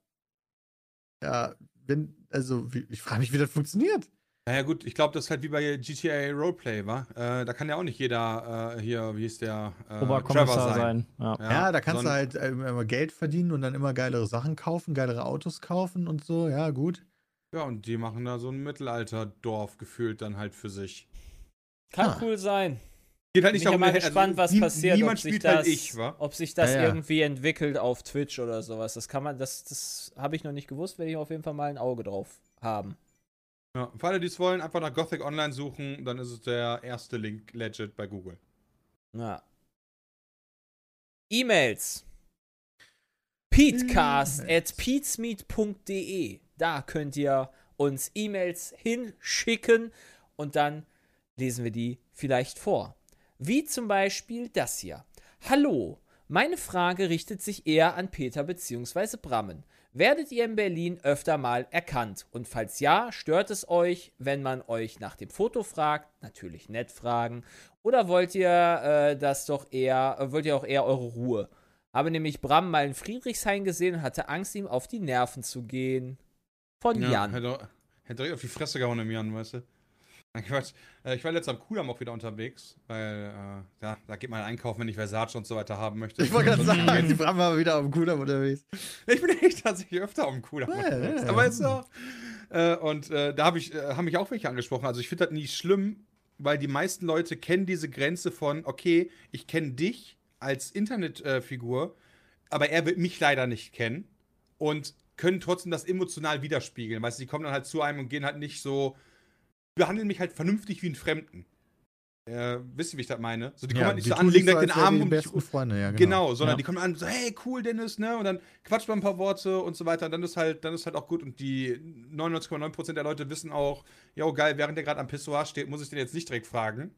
ja, wenn, also, wie, ich frage mich, wie das funktioniert. Naja, gut, ich glaube, das ist halt wie bei GTA Roleplay, wa? Äh, da kann ja auch nicht jeder äh, hier, wie ist der, äh, Oberkommissar sein. Ja. Ja, da kannst du halt äh, immer Geld verdienen und dann immer geilere Sachen kaufen, geilere Autos kaufen und so, ja, gut. Ja, und die machen da so ein Mittelalterdorf gefühlt dann halt für sich. Kann Ah. cool sein. Geht halt Bin nicht ich ja darum, mal also gespannt, was nie- passiert, ob Niemand sich, spielt das, halt ich, wa? ob sich das Ja, ja. irgendwie entwickelt auf Twitch oder sowas. Das kann man, das, das habe ich noch nicht gewusst, werde ich auf jeden Fall mal ein Auge drauf haben. Ja, für alle, die es wollen, einfach nach Gothic Online suchen, dann ist es der erste Link legit bei Google. Ja. E-Mails. Petecast at peatsmeet.de. Da könnt ihr uns E-Mails hinschicken und dann lesen wir die vielleicht vor. Wie zum Beispiel das hier. Hallo, meine Frage richtet sich eher an Peter bzw. Brammen. Werdet ihr in Berlin öfter mal erkannt? Und falls ja, stört es euch, wenn man euch nach dem Foto fragt? Natürlich nett fragen. Oder wollt ihr äh, das doch eher, äh, wollt ihr auch eher eure Ruhe? Habe nämlich Bram mal in Friedrichshain gesehen und hatte Angst, ihm auf die Nerven zu gehen. Von Ja, Jan. hätte, hätte direkt auf die Fresse gehauen im Jan, weißt du. Quatsch. Äh, Ich war letztens am Kudamm auch wieder unterwegs, weil äh, ja, da geht man einkaufen, wenn ich Versace und so weiter haben möchte. Ich wollte gerade sagen, die Bram war wieder auf dem Kudamm unterwegs. Ich bin echt tatsächlich öfter am Kudamm Ja, unterwegs. ja. Aber ist auch. Äh, und äh, da habe ich, äh, haben mich auch welche angesprochen. Also ich finde das nie schlimm, weil die meisten Leute kennen diese Grenze von, okay, ich kenne dich als Internetfigur, aber er wird mich leider nicht kennen und können trotzdem das emotional widerspiegeln. Weißt du, die kommen dann halt zu einem und gehen halt nicht so, behandeln mich halt vernünftig wie einen Fremden. Äh, wisst ihr, wie ich das meine? So, die kommen halt nicht so an, legen direkt den Arm die um mich besten Freunde, ja, Genau, genau. sondern Ja. die kommen an so, hey, cool, Dennis, ne? Und dann quatscht man ein paar Worte und so weiter. Und dann ist halt, dann ist halt auch gut. Und die 99,9% der Leute wissen auch, jo, geil, während der gerade am Pissoir steht, muss ich den jetzt nicht direkt fragen.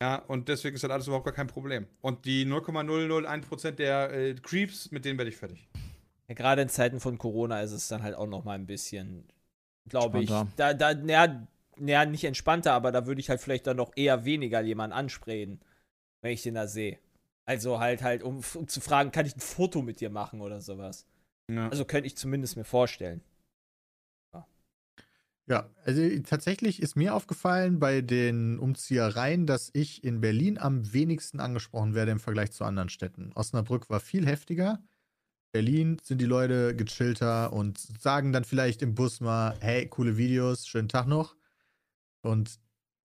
Ja, und deswegen ist das alles überhaupt gar kein Problem. Und die 0,001% der äh, Creeps, mit denen werde ich fertig. Ja, Gerade in Zeiten von Corona ist es dann halt auch noch mal ein bisschen, glaube ich, da, da, naja, naja, nicht entspannter, aber da würde ich halt vielleicht dann noch eher weniger jemanden ansprechen, wenn ich den da sehe. Also halt halt, um, um zu fragen, kann ich ein Foto mit dir machen oder sowas. Ja. Also könnte ich zumindest mir vorstellen. Ja, also tatsächlich ist mir aufgefallen bei den Umziehereien, dass ich in Berlin am wenigsten angesprochen werde im Vergleich zu anderen Städten. Osnabrück war viel heftiger. Berlin sind die Leute gechillter und sagen dann vielleicht im Bus mal, hey, coole Videos, schönen Tag noch. Und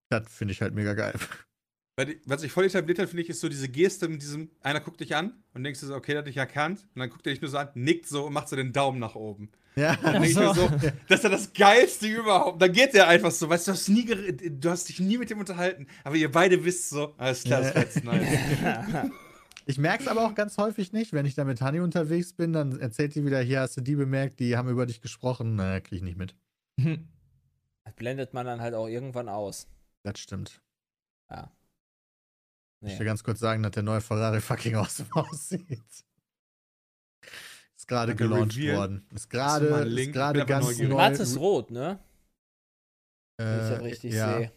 das finde ich halt mega geil. Weil die, was sich voll etabliert hat, finde ich, ist so diese Geste mit diesem, einer guckt dich an und denkst du so, okay, der hat dich erkannt. Und dann guckt er dich nur so an, nickt so und macht so den Daumen nach oben. Ja, Dann denk ich mir so, das ist ja das Geilste überhaupt. Dann geht der einfach so, weißt du, du hast, nie, du hast dich nie mit dem unterhalten, aber ihr beide wisst so, alles klar, das war jetzt nice. Ich merke es aber auch ganz häufig nicht. Wenn ich da mit Hani unterwegs bin, dann erzählt die wieder, hier hast du die bemerkt, die haben über dich gesprochen. Naja, kriege ich nicht mit. Das blendet man dann halt auch irgendwann aus. Das stimmt. Ja. Ich Nee. will ganz kurz sagen, dass der neue Ferrari fucking awesome aussieht. Ist gerade Hat er gelauncht revealed? worden. Ist gerade ist gerade Ich ganz neu. Mattes Rot, ne? Wenn ich das Äh, richtig ja. sehe.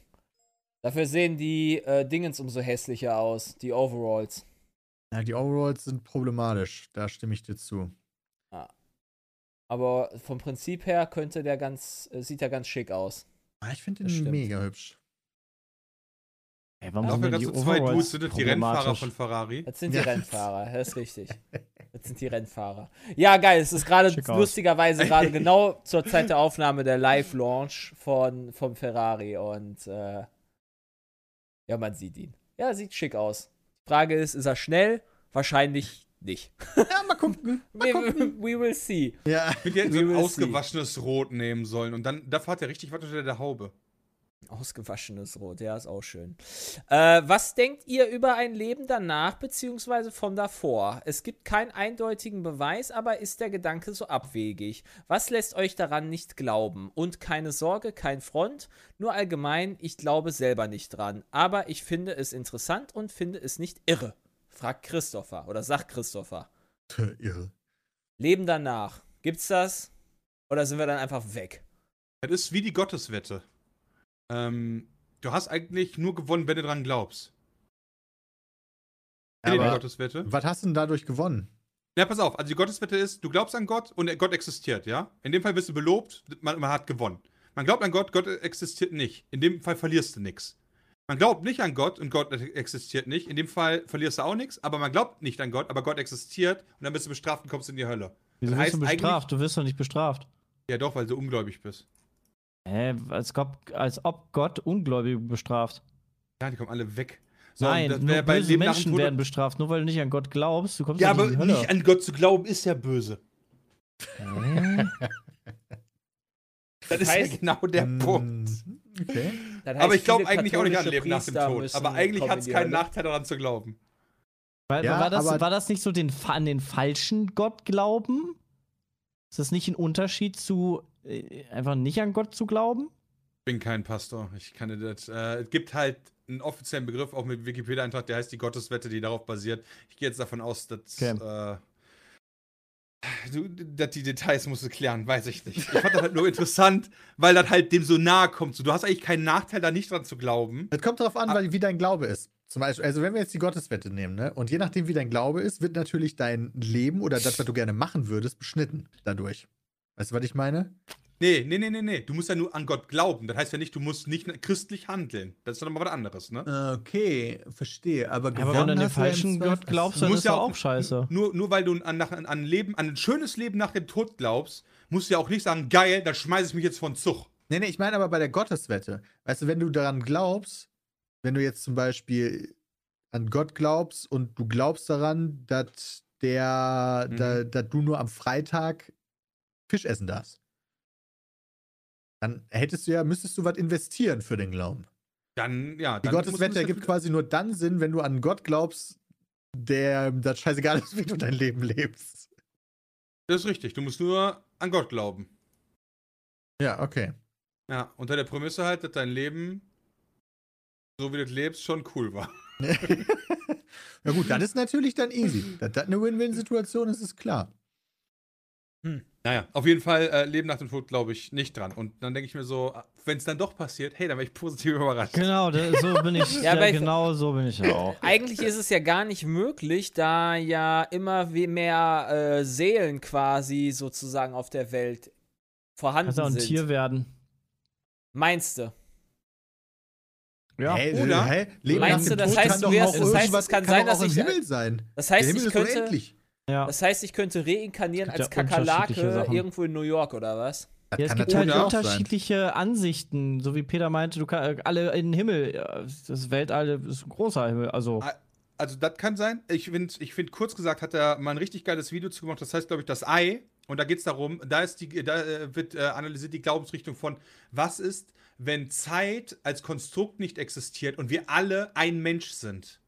Dafür sehen die äh, Dingens umso hässlicher aus, die Overalls. ja, die Overalls sind problematisch. Da stimme ich dir zu. Aber vom Prinzip her könnte der ganz, äh, sieht er ganz schick aus. Ah, Ich finde den stimmt. mega hübsch. Ey, warum Dafür die so zwei Dudes sind das die Rennfahrer von Ferrari. Das sind die Ja. Rennfahrer, das ist richtig. Das sind die Rennfahrer. Ja, geil, es ist gerade lustigerweise gerade genau zur Zeit der Aufnahme der Live-Launch von vom Ferrari und äh, ja, man sieht ihn. Ja, sieht schick aus. Frage ist, ist er schnell? Wahrscheinlich nicht. Ja, mal gucken. Mal We, gucken. we will see. Ja. Ich hätte so We ein will see. ausgewaschenes Rot nehmen sollen und dann, dafür hat er richtig was unter der Haube. Ausgewaschenes Rot, ja, ist auch schön. Äh, was denkt ihr über ein Leben danach beziehungsweise von davor? Es gibt keinen eindeutigen Beweis, aber ist der Gedanke so abwegig? Was lässt euch daran nicht glauben? Und keine Sorge, kein Front, nur allgemein, ich glaube selber nicht dran. Aber ich finde es interessant und finde es nicht irre. Fragt Christopher oder sagt Christopher. Irre. Leben danach, gibt's das? Oder sind wir dann einfach weg? Das ist wie die Gotteswette. Ähm, du hast eigentlich nur gewonnen, wenn du dran glaubst. Die Aber Gotteswette? was hast du denn dadurch gewonnen? Ja, pass auf. Also die Gotteswette ist, du glaubst an Gott und Gott existiert, ja? In dem Fall wirst du belobt, man, man hat gewonnen. Man glaubt an Gott, Gott existiert nicht. In dem Fall verlierst du nichts. Man glaubt nicht an Gott und Gott existiert nicht. In dem Fall verlierst du auch nichts, aber man glaubt nicht an Gott, aber Gott existiert und dann bist du bestraft und kommst in die Hölle. Wieso Das wirst du bestraft? Du wirst doch nicht bestraft. Ja, doch, weil du ungläubig bist. Hä, als ob, als ob Gott Ungläubige bestraft. Ja, die kommen alle weg. So, Nein, nur böse Leben Menschen werden bestraft. Nur weil du nicht an Gott glaubst, du kommst Ja, aber nicht in die Hölle. nicht an Gott zu glauben ist ja böse. Hä? Das ist heißt- ja genau der Mm, Punkt. Okay. Das Aber ich glaube eigentlich auch nicht an Leben nach dem Tod. Aber eigentlich hat in es keinen. Nachteil daran zu glauben. War, Ja, war, das, war das nicht so den, an den falschen Gott glauben? Ist das nicht ein Unterschied zu äh, einfach nicht an Gott zu glauben? bin kein Pastor. Ich kann das. Äh, es gibt halt einen offiziellen Begriff, auch mit Wikipedia-Eintrag, der heißt die Gotteswette, die darauf basiert. Ich gehe jetzt davon aus, dass. Okay. Äh, du, dass die Details musst du klären, weiß ich nicht. Ich fand das halt nur interessant, weil das halt dem so nahe kommt. So, du hast eigentlich keinen Nachteil, da nicht dran zu glauben. Es kommt darauf an, Ah. weil, wie dein Glaube ist. Zum Beispiel, also wenn wir jetzt die Gotteswette nehmen, ne? Und je nachdem, wie dein Glaube ist, wird natürlich dein Leben oder das, was du gerne machen würdest, beschnitten dadurch. Weißt du, was ich meine? Nee, nee, nee, nee, nee. Du musst ja nur an Gott glauben. Das heißt ja nicht, du musst nicht christlich handeln. Das ist doch mal was anderes, ne? Okay, verstehe. Aber, Ja, aber wenn du an den falschen Gott glaubst, dann musst ist ja ja auch- scheiße. Nur, nur weil du an, nach, an, ein Leben, an ein schönes Leben nach dem Tod glaubst, musst du ja auch nicht sagen, geil, dann schmeiße ich mich jetzt von Zug. Nee, nee, ich meine aber bei der Gotteswette. Weißt du, wenn du daran glaubst, wenn du jetzt zum Beispiel an Gott glaubst und du glaubst daran, dass der, Mhm. da, dass du nur am Freitag Fisch essen darfst, dann hättest du ja, müsstest du was investieren für den Glauben. Dann, ja. Die dann Gotteswette ergibt quasi nur dann Sinn, wenn du an Gott glaubst, der das scheißegal ist, wie du dein Leben lebst. Das ist richtig. Du musst nur an Gott glauben. Ja, okay. Ja, unter der Prämisse halt, dass dein Leben, so wie du lebst, schon cool war. ja gut, das ist natürlich dann easy. Dass das eine Win-Win-Situation ist, ist klar. Naja, auf jeden Fall äh, Leben nach dem Tod glaube ich nicht dran. Und dann denke ich mir so, wenn es dann doch passiert, hey, dann wäre ich positiv überrascht. Genau, da- so bin ich. Ja, ja, ich- genau so bin ich auch. Eigentlich ist es ja gar nicht möglich, da ja immer mehr äh, Seelen quasi sozusagen auf der Welt vorhanden Kannst auch ein sind. Tier werden. Meinst du? Ja. Hä, Oder? hä? Leben Meinst nach du, dem das Tod heißt, kann du doch wärst- auch das heißt, irgendwas- es kann sein, doch dass auch ich- im Himmel sein. Das Der heißt, Himmel ich ist könnte, unendlich. Ja. das heißt, ich könnte reinkarnieren als ja unterschiedliche Kakerlake irgendwo in New York oder was? Ja, es gibt halt auch sein. unterschiedliche Ansichten, so wie Peter meinte, du kann, alle in den Himmel. Das Weltall ist ein großer Himmel, also Also, das kann sein. Ich finde, ich find, kurz gesagt, hat er mal ein richtig geiles Video zu gemacht. Das heißt, glaube ich, das Ei. Und da geht es darum, da, ist die, da äh, wird äh, analysiert die Glaubensrichtung von, was ist, wenn Zeit als Konstrukt nicht existiert und wir alle ein Mensch sind.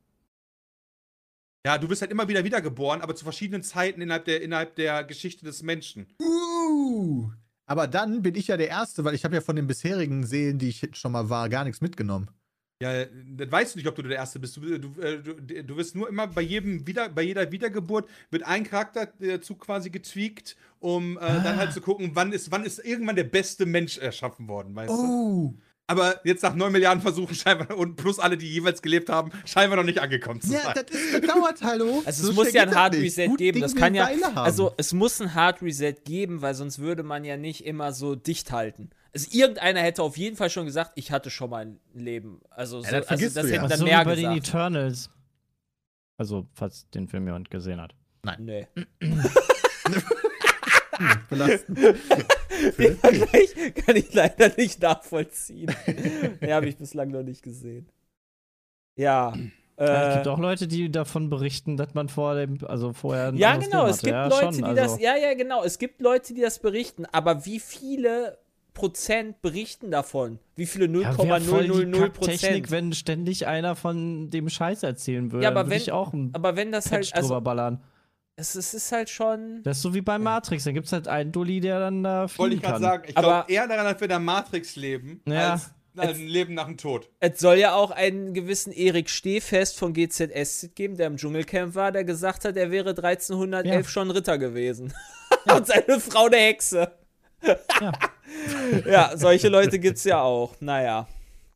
Ja, du bist halt immer wieder wiedergeboren, aber zu verschiedenen Zeiten innerhalb der, innerhalb der Geschichte des Menschen. Uh, aber dann bin ich ja der Erste, weil ich habe ja von den bisherigen Seelen, die ich schon mal war, gar nichts mitgenommen. Ja, das weißt du nicht, ob du der Erste bist. Du, du, äh, du, du wirst nur immer bei jedem wieder, bei jeder Wiedergeburt wird ein Charakter dazu quasi getweakt, um äh, dann halt zu gucken, wann ist, wann ist irgendwann der beste Mensch erschaffen worden, weißt du? Aber jetzt nach neun Milliarden Versuchen scheinbar und plus alle, die jeweils gelebt haben, scheinbar noch nicht angekommen zu Ja, sein. das ist gedauert, hallo. Also So es muss ja ein Hard. Reset Gut geben. Ding Das kann ja, haben. also es muss ein Hard Reset geben, weil sonst würde man ja nicht immer so dicht halten. Also irgendeiner hätte auf jeden Fall schon gesagt, ich hatte schon mal ein Leben. Also, so, das also das du ja. hätten Ach dann so mehr bei den gesagt. Eternals. Also, falls den Film jemand gesehen hat. Nee. Belastend. Den Vergleich kann ich leider nicht nachvollziehen. Den habe ich bislang noch nicht gesehen. Ja. Ja, es Äh, gibt auch Leute, die davon berichten, dass man vor dem, also vorher ein ja, genau. Es gibt ja, Leute, schon, die also. das. Ja, ja, genau. Es gibt Leute, die das berichten. Aber wie viele Prozent berichten davon? Wie viele Ja, wär voll die 0,000 Technik, Prozent? wenn ständig einer von dem Scheiß erzählen würde. Ja, aber wenn- ich auch einen Aber wenn das Patch halt. Also, drüber ballern. Es, es ist halt schon. Das ist so wie bei Matrix. Da gibt es halt einen Dulli, der dann da Wollte fliegen ich gerade kann. sagen. Ich Aber- glaube eher daran, dass wir in der Matrix leben, Ja. als, als ein Leben nach dem Tod. Es soll ja auch einen gewissen Erik Stehfest von GZS geben, der im Dschungelcamp war, der gesagt hat, er wäre 1311 Ja. schon Ritter gewesen. Und seine Frau eine Hexe. Ja. ja, solche Leute gibt's ja auch. Naja,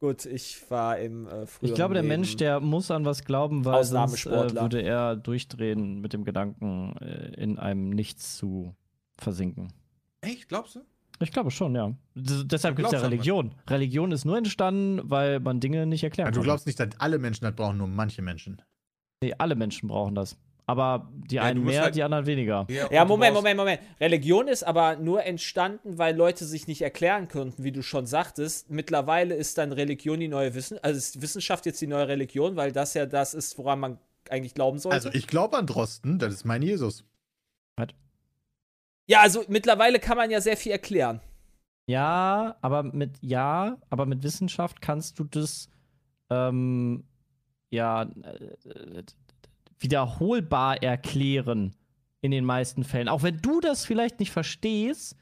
gut, ich war im äh, früheren Ich glaube, der Leben. Mensch, der muss an was glauben, weil sonst äh, würde er durchdrehen mit dem Gedanken, äh, in einem Nichts zu versinken. Echt, glaubst du? Ich glaube schon, ja. D deshalb gibt es ja glaubst an Religion. Religion ist nur entstanden, weil man Dinge nicht erklären Also, du glaubst nicht, dass alle Menschen das brauchen, nur manche Menschen. Nee, alle Menschen brauchen das. Aber die Ja, einen mehr, halt- die anderen weniger. Ja, du Moment, Moment, Moment. Religion ist aber nur entstanden, weil Leute sich nicht erklären konnten, wie du schon sagtest. Mittlerweile ist dann Religion die neue Wissenschaft, also ist Wissenschaft jetzt die neue Religion, weil das ja das ist, woran man eigentlich glauben sollte. Also, ich glaube an Drosten, das ist mein Jesus. ja, also mittlerweile kann man ja sehr viel erklären. Ja, aber mit ja, aber mit Wissenschaft kannst du das ähm, ja äh, wiederholbar erklären in den meisten Fällen. Auch wenn du das vielleicht nicht verstehst,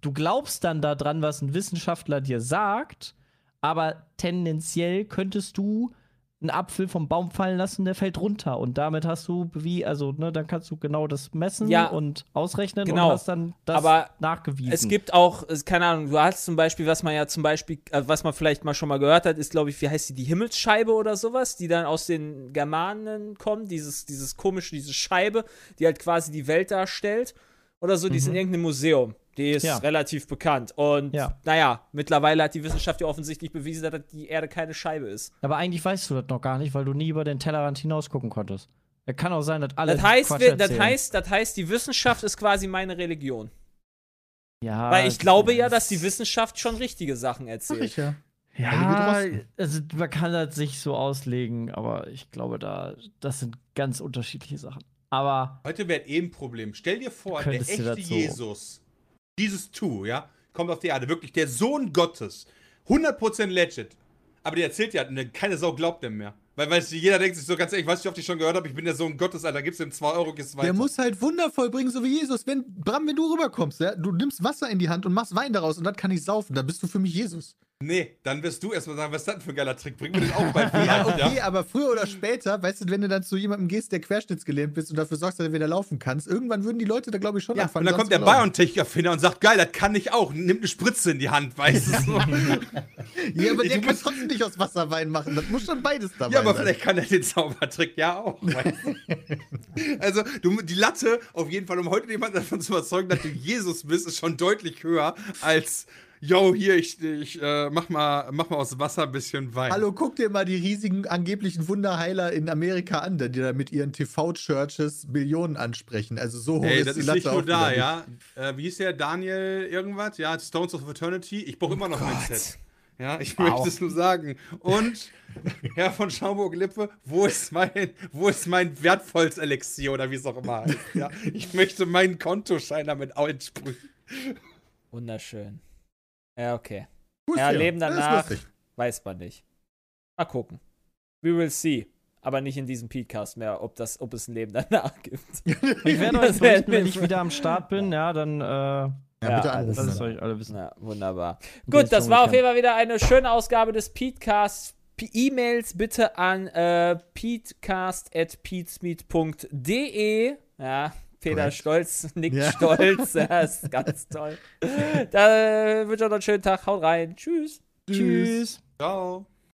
du glaubst dann daran, was ein Wissenschaftler dir sagt, aber tendenziell könntest du einen Apfel vom Baum fallen lassen, der fällt runter. Und damit hast du, wie, also, ne, dann kannst du genau das messen Ja, und ausrechnen genau. und hast dann das Aber nachgewiesen. Es gibt auch, keine Ahnung, du hast zum Beispiel, was man ja zum Beispiel, äh, was man vielleicht mal schon mal gehört hat, ist, glaube ich, wie heißt die, die Himmelsscheibe oder sowas, die dann aus den Germanen kommt, dieses, dieses komische, diese Scheibe, die halt quasi die Welt darstellt oder so, die ist in irgendeinem Museum. Die ist Ja. relativ bekannt. Und Ja. naja, mittlerweile hat die Wissenschaft ja offensichtlich bewiesen, dass die Erde keine Scheibe ist. aber eigentlich weißt du das noch gar nicht, weil du nie über den Tellerrand hinaus gucken konntest. Es kann auch sein, dass alle. Das heißt, wir, das heißt, das heißt, die Wissenschaft ist quasi meine Religion. ja, Weil ich glaube ja, dass die Wissenschaft schon richtige Sachen erzählt. ich ja. Ja, also man kann das sich so auslegen, aber ich glaube, da, das sind ganz unterschiedliche Sachen. Aber Heute wäre eh ein Problem. Stell dir vor, der echte so- Jesus, dieses Tu, ja, kommt auf die Erde, wirklich der Sohn Gottes, 100% legit. Aber der erzählt ja, ne, keine Sau glaubt dem mehr. Weil, weil jeder denkt sich so ganz ehrlich, ich weiß nicht, ob ich schon gehört habe, ich bin der Sohn Gottes, Alter, gibst ihm 2 Euro, gehst weiter. Der muss halt Wunder vollbringen, so wie Jesus. Wenn, Bram, wenn du rüberkommst, ja, du nimmst Wasser in die Hand und machst Wein daraus und das kann ich saufen, dann bist du für mich Jesus. Nee, dann wirst du erstmal sagen, was ist das für ein geiler Trick? Bring mir den auch bei Ja, okay, aber früher oder später, weißt du, wenn du dann zu jemandem gehst, der querschnittsgelähmt bist und dafür sorgst, dass du wieder laufen kannst, irgendwann würden die Leute da, glaube ich, schon Ja, anfangen. und dann kommt der. BioNTech-Erfinder und sagt, geil, das kann ich auch. Nimmt eine Spritze in die Hand, weißt du so. Ja, aber Ich der kann trotzdem nicht aus Wasser Wein machen. Das muss schon beides dabei Ja, aber sein. vielleicht kann er den Zaubertrick ja auch. Weißt du? also, du, die Latte, auf jeden Fall, um heute jemanden davon zu überzeugen, dass du Jesus bist, ist schon deutlich höher als, yo, hier, ich, ich äh, mach, mal, mach mal aus Wasser ein bisschen Wein. Hallo, guck dir mal die riesigen angeblichen Wunderheiler in Amerika an, die da mit ihren TV-Churches Millionen ansprechen. Also so hoch Ey, ist das die ist Latte nicht nur da, ja. Äh, wie hieß der? Daniel irgendwas? Ja, Stones of Eternity. Ich brauche immer noch ein Set. Ja, ich möchte es nur sagen. Und Herr von Schaumburg-Lippe, wo ist mein, wo ist mein Wertvollselixier oder wie es auch immer heißt? Ja, ich möchte meinen Kontoschein damit einsprühen. Wunderschön. Ja, okay. Ja, Leben Das danach. Weiß man nicht. Mal gucken. We will see. Aber nicht in diesem Podcast mehr, ob, das, ob es ein Leben danach gibt. ich werde Das euch werden berichten, wenn ich wieder am Start bin. Ja, dann äh, Ja, Ja, bitte alles es dann. euch alle wissen. Na, wunderbar. Okay, Gut, das war auf jeden Fall wieder eine schöne Ausgabe des Peatcasts. P- E-Mails bitte an äh, peatcast.peatsmeet.de. Ja, Peter Korrekt. Stolz nickt Ja. stolz. Ja, ist ganz toll. Da wünsche ich euch noch einen schönen Tag. Haut rein. Tschüss. Tschüss. Ciao.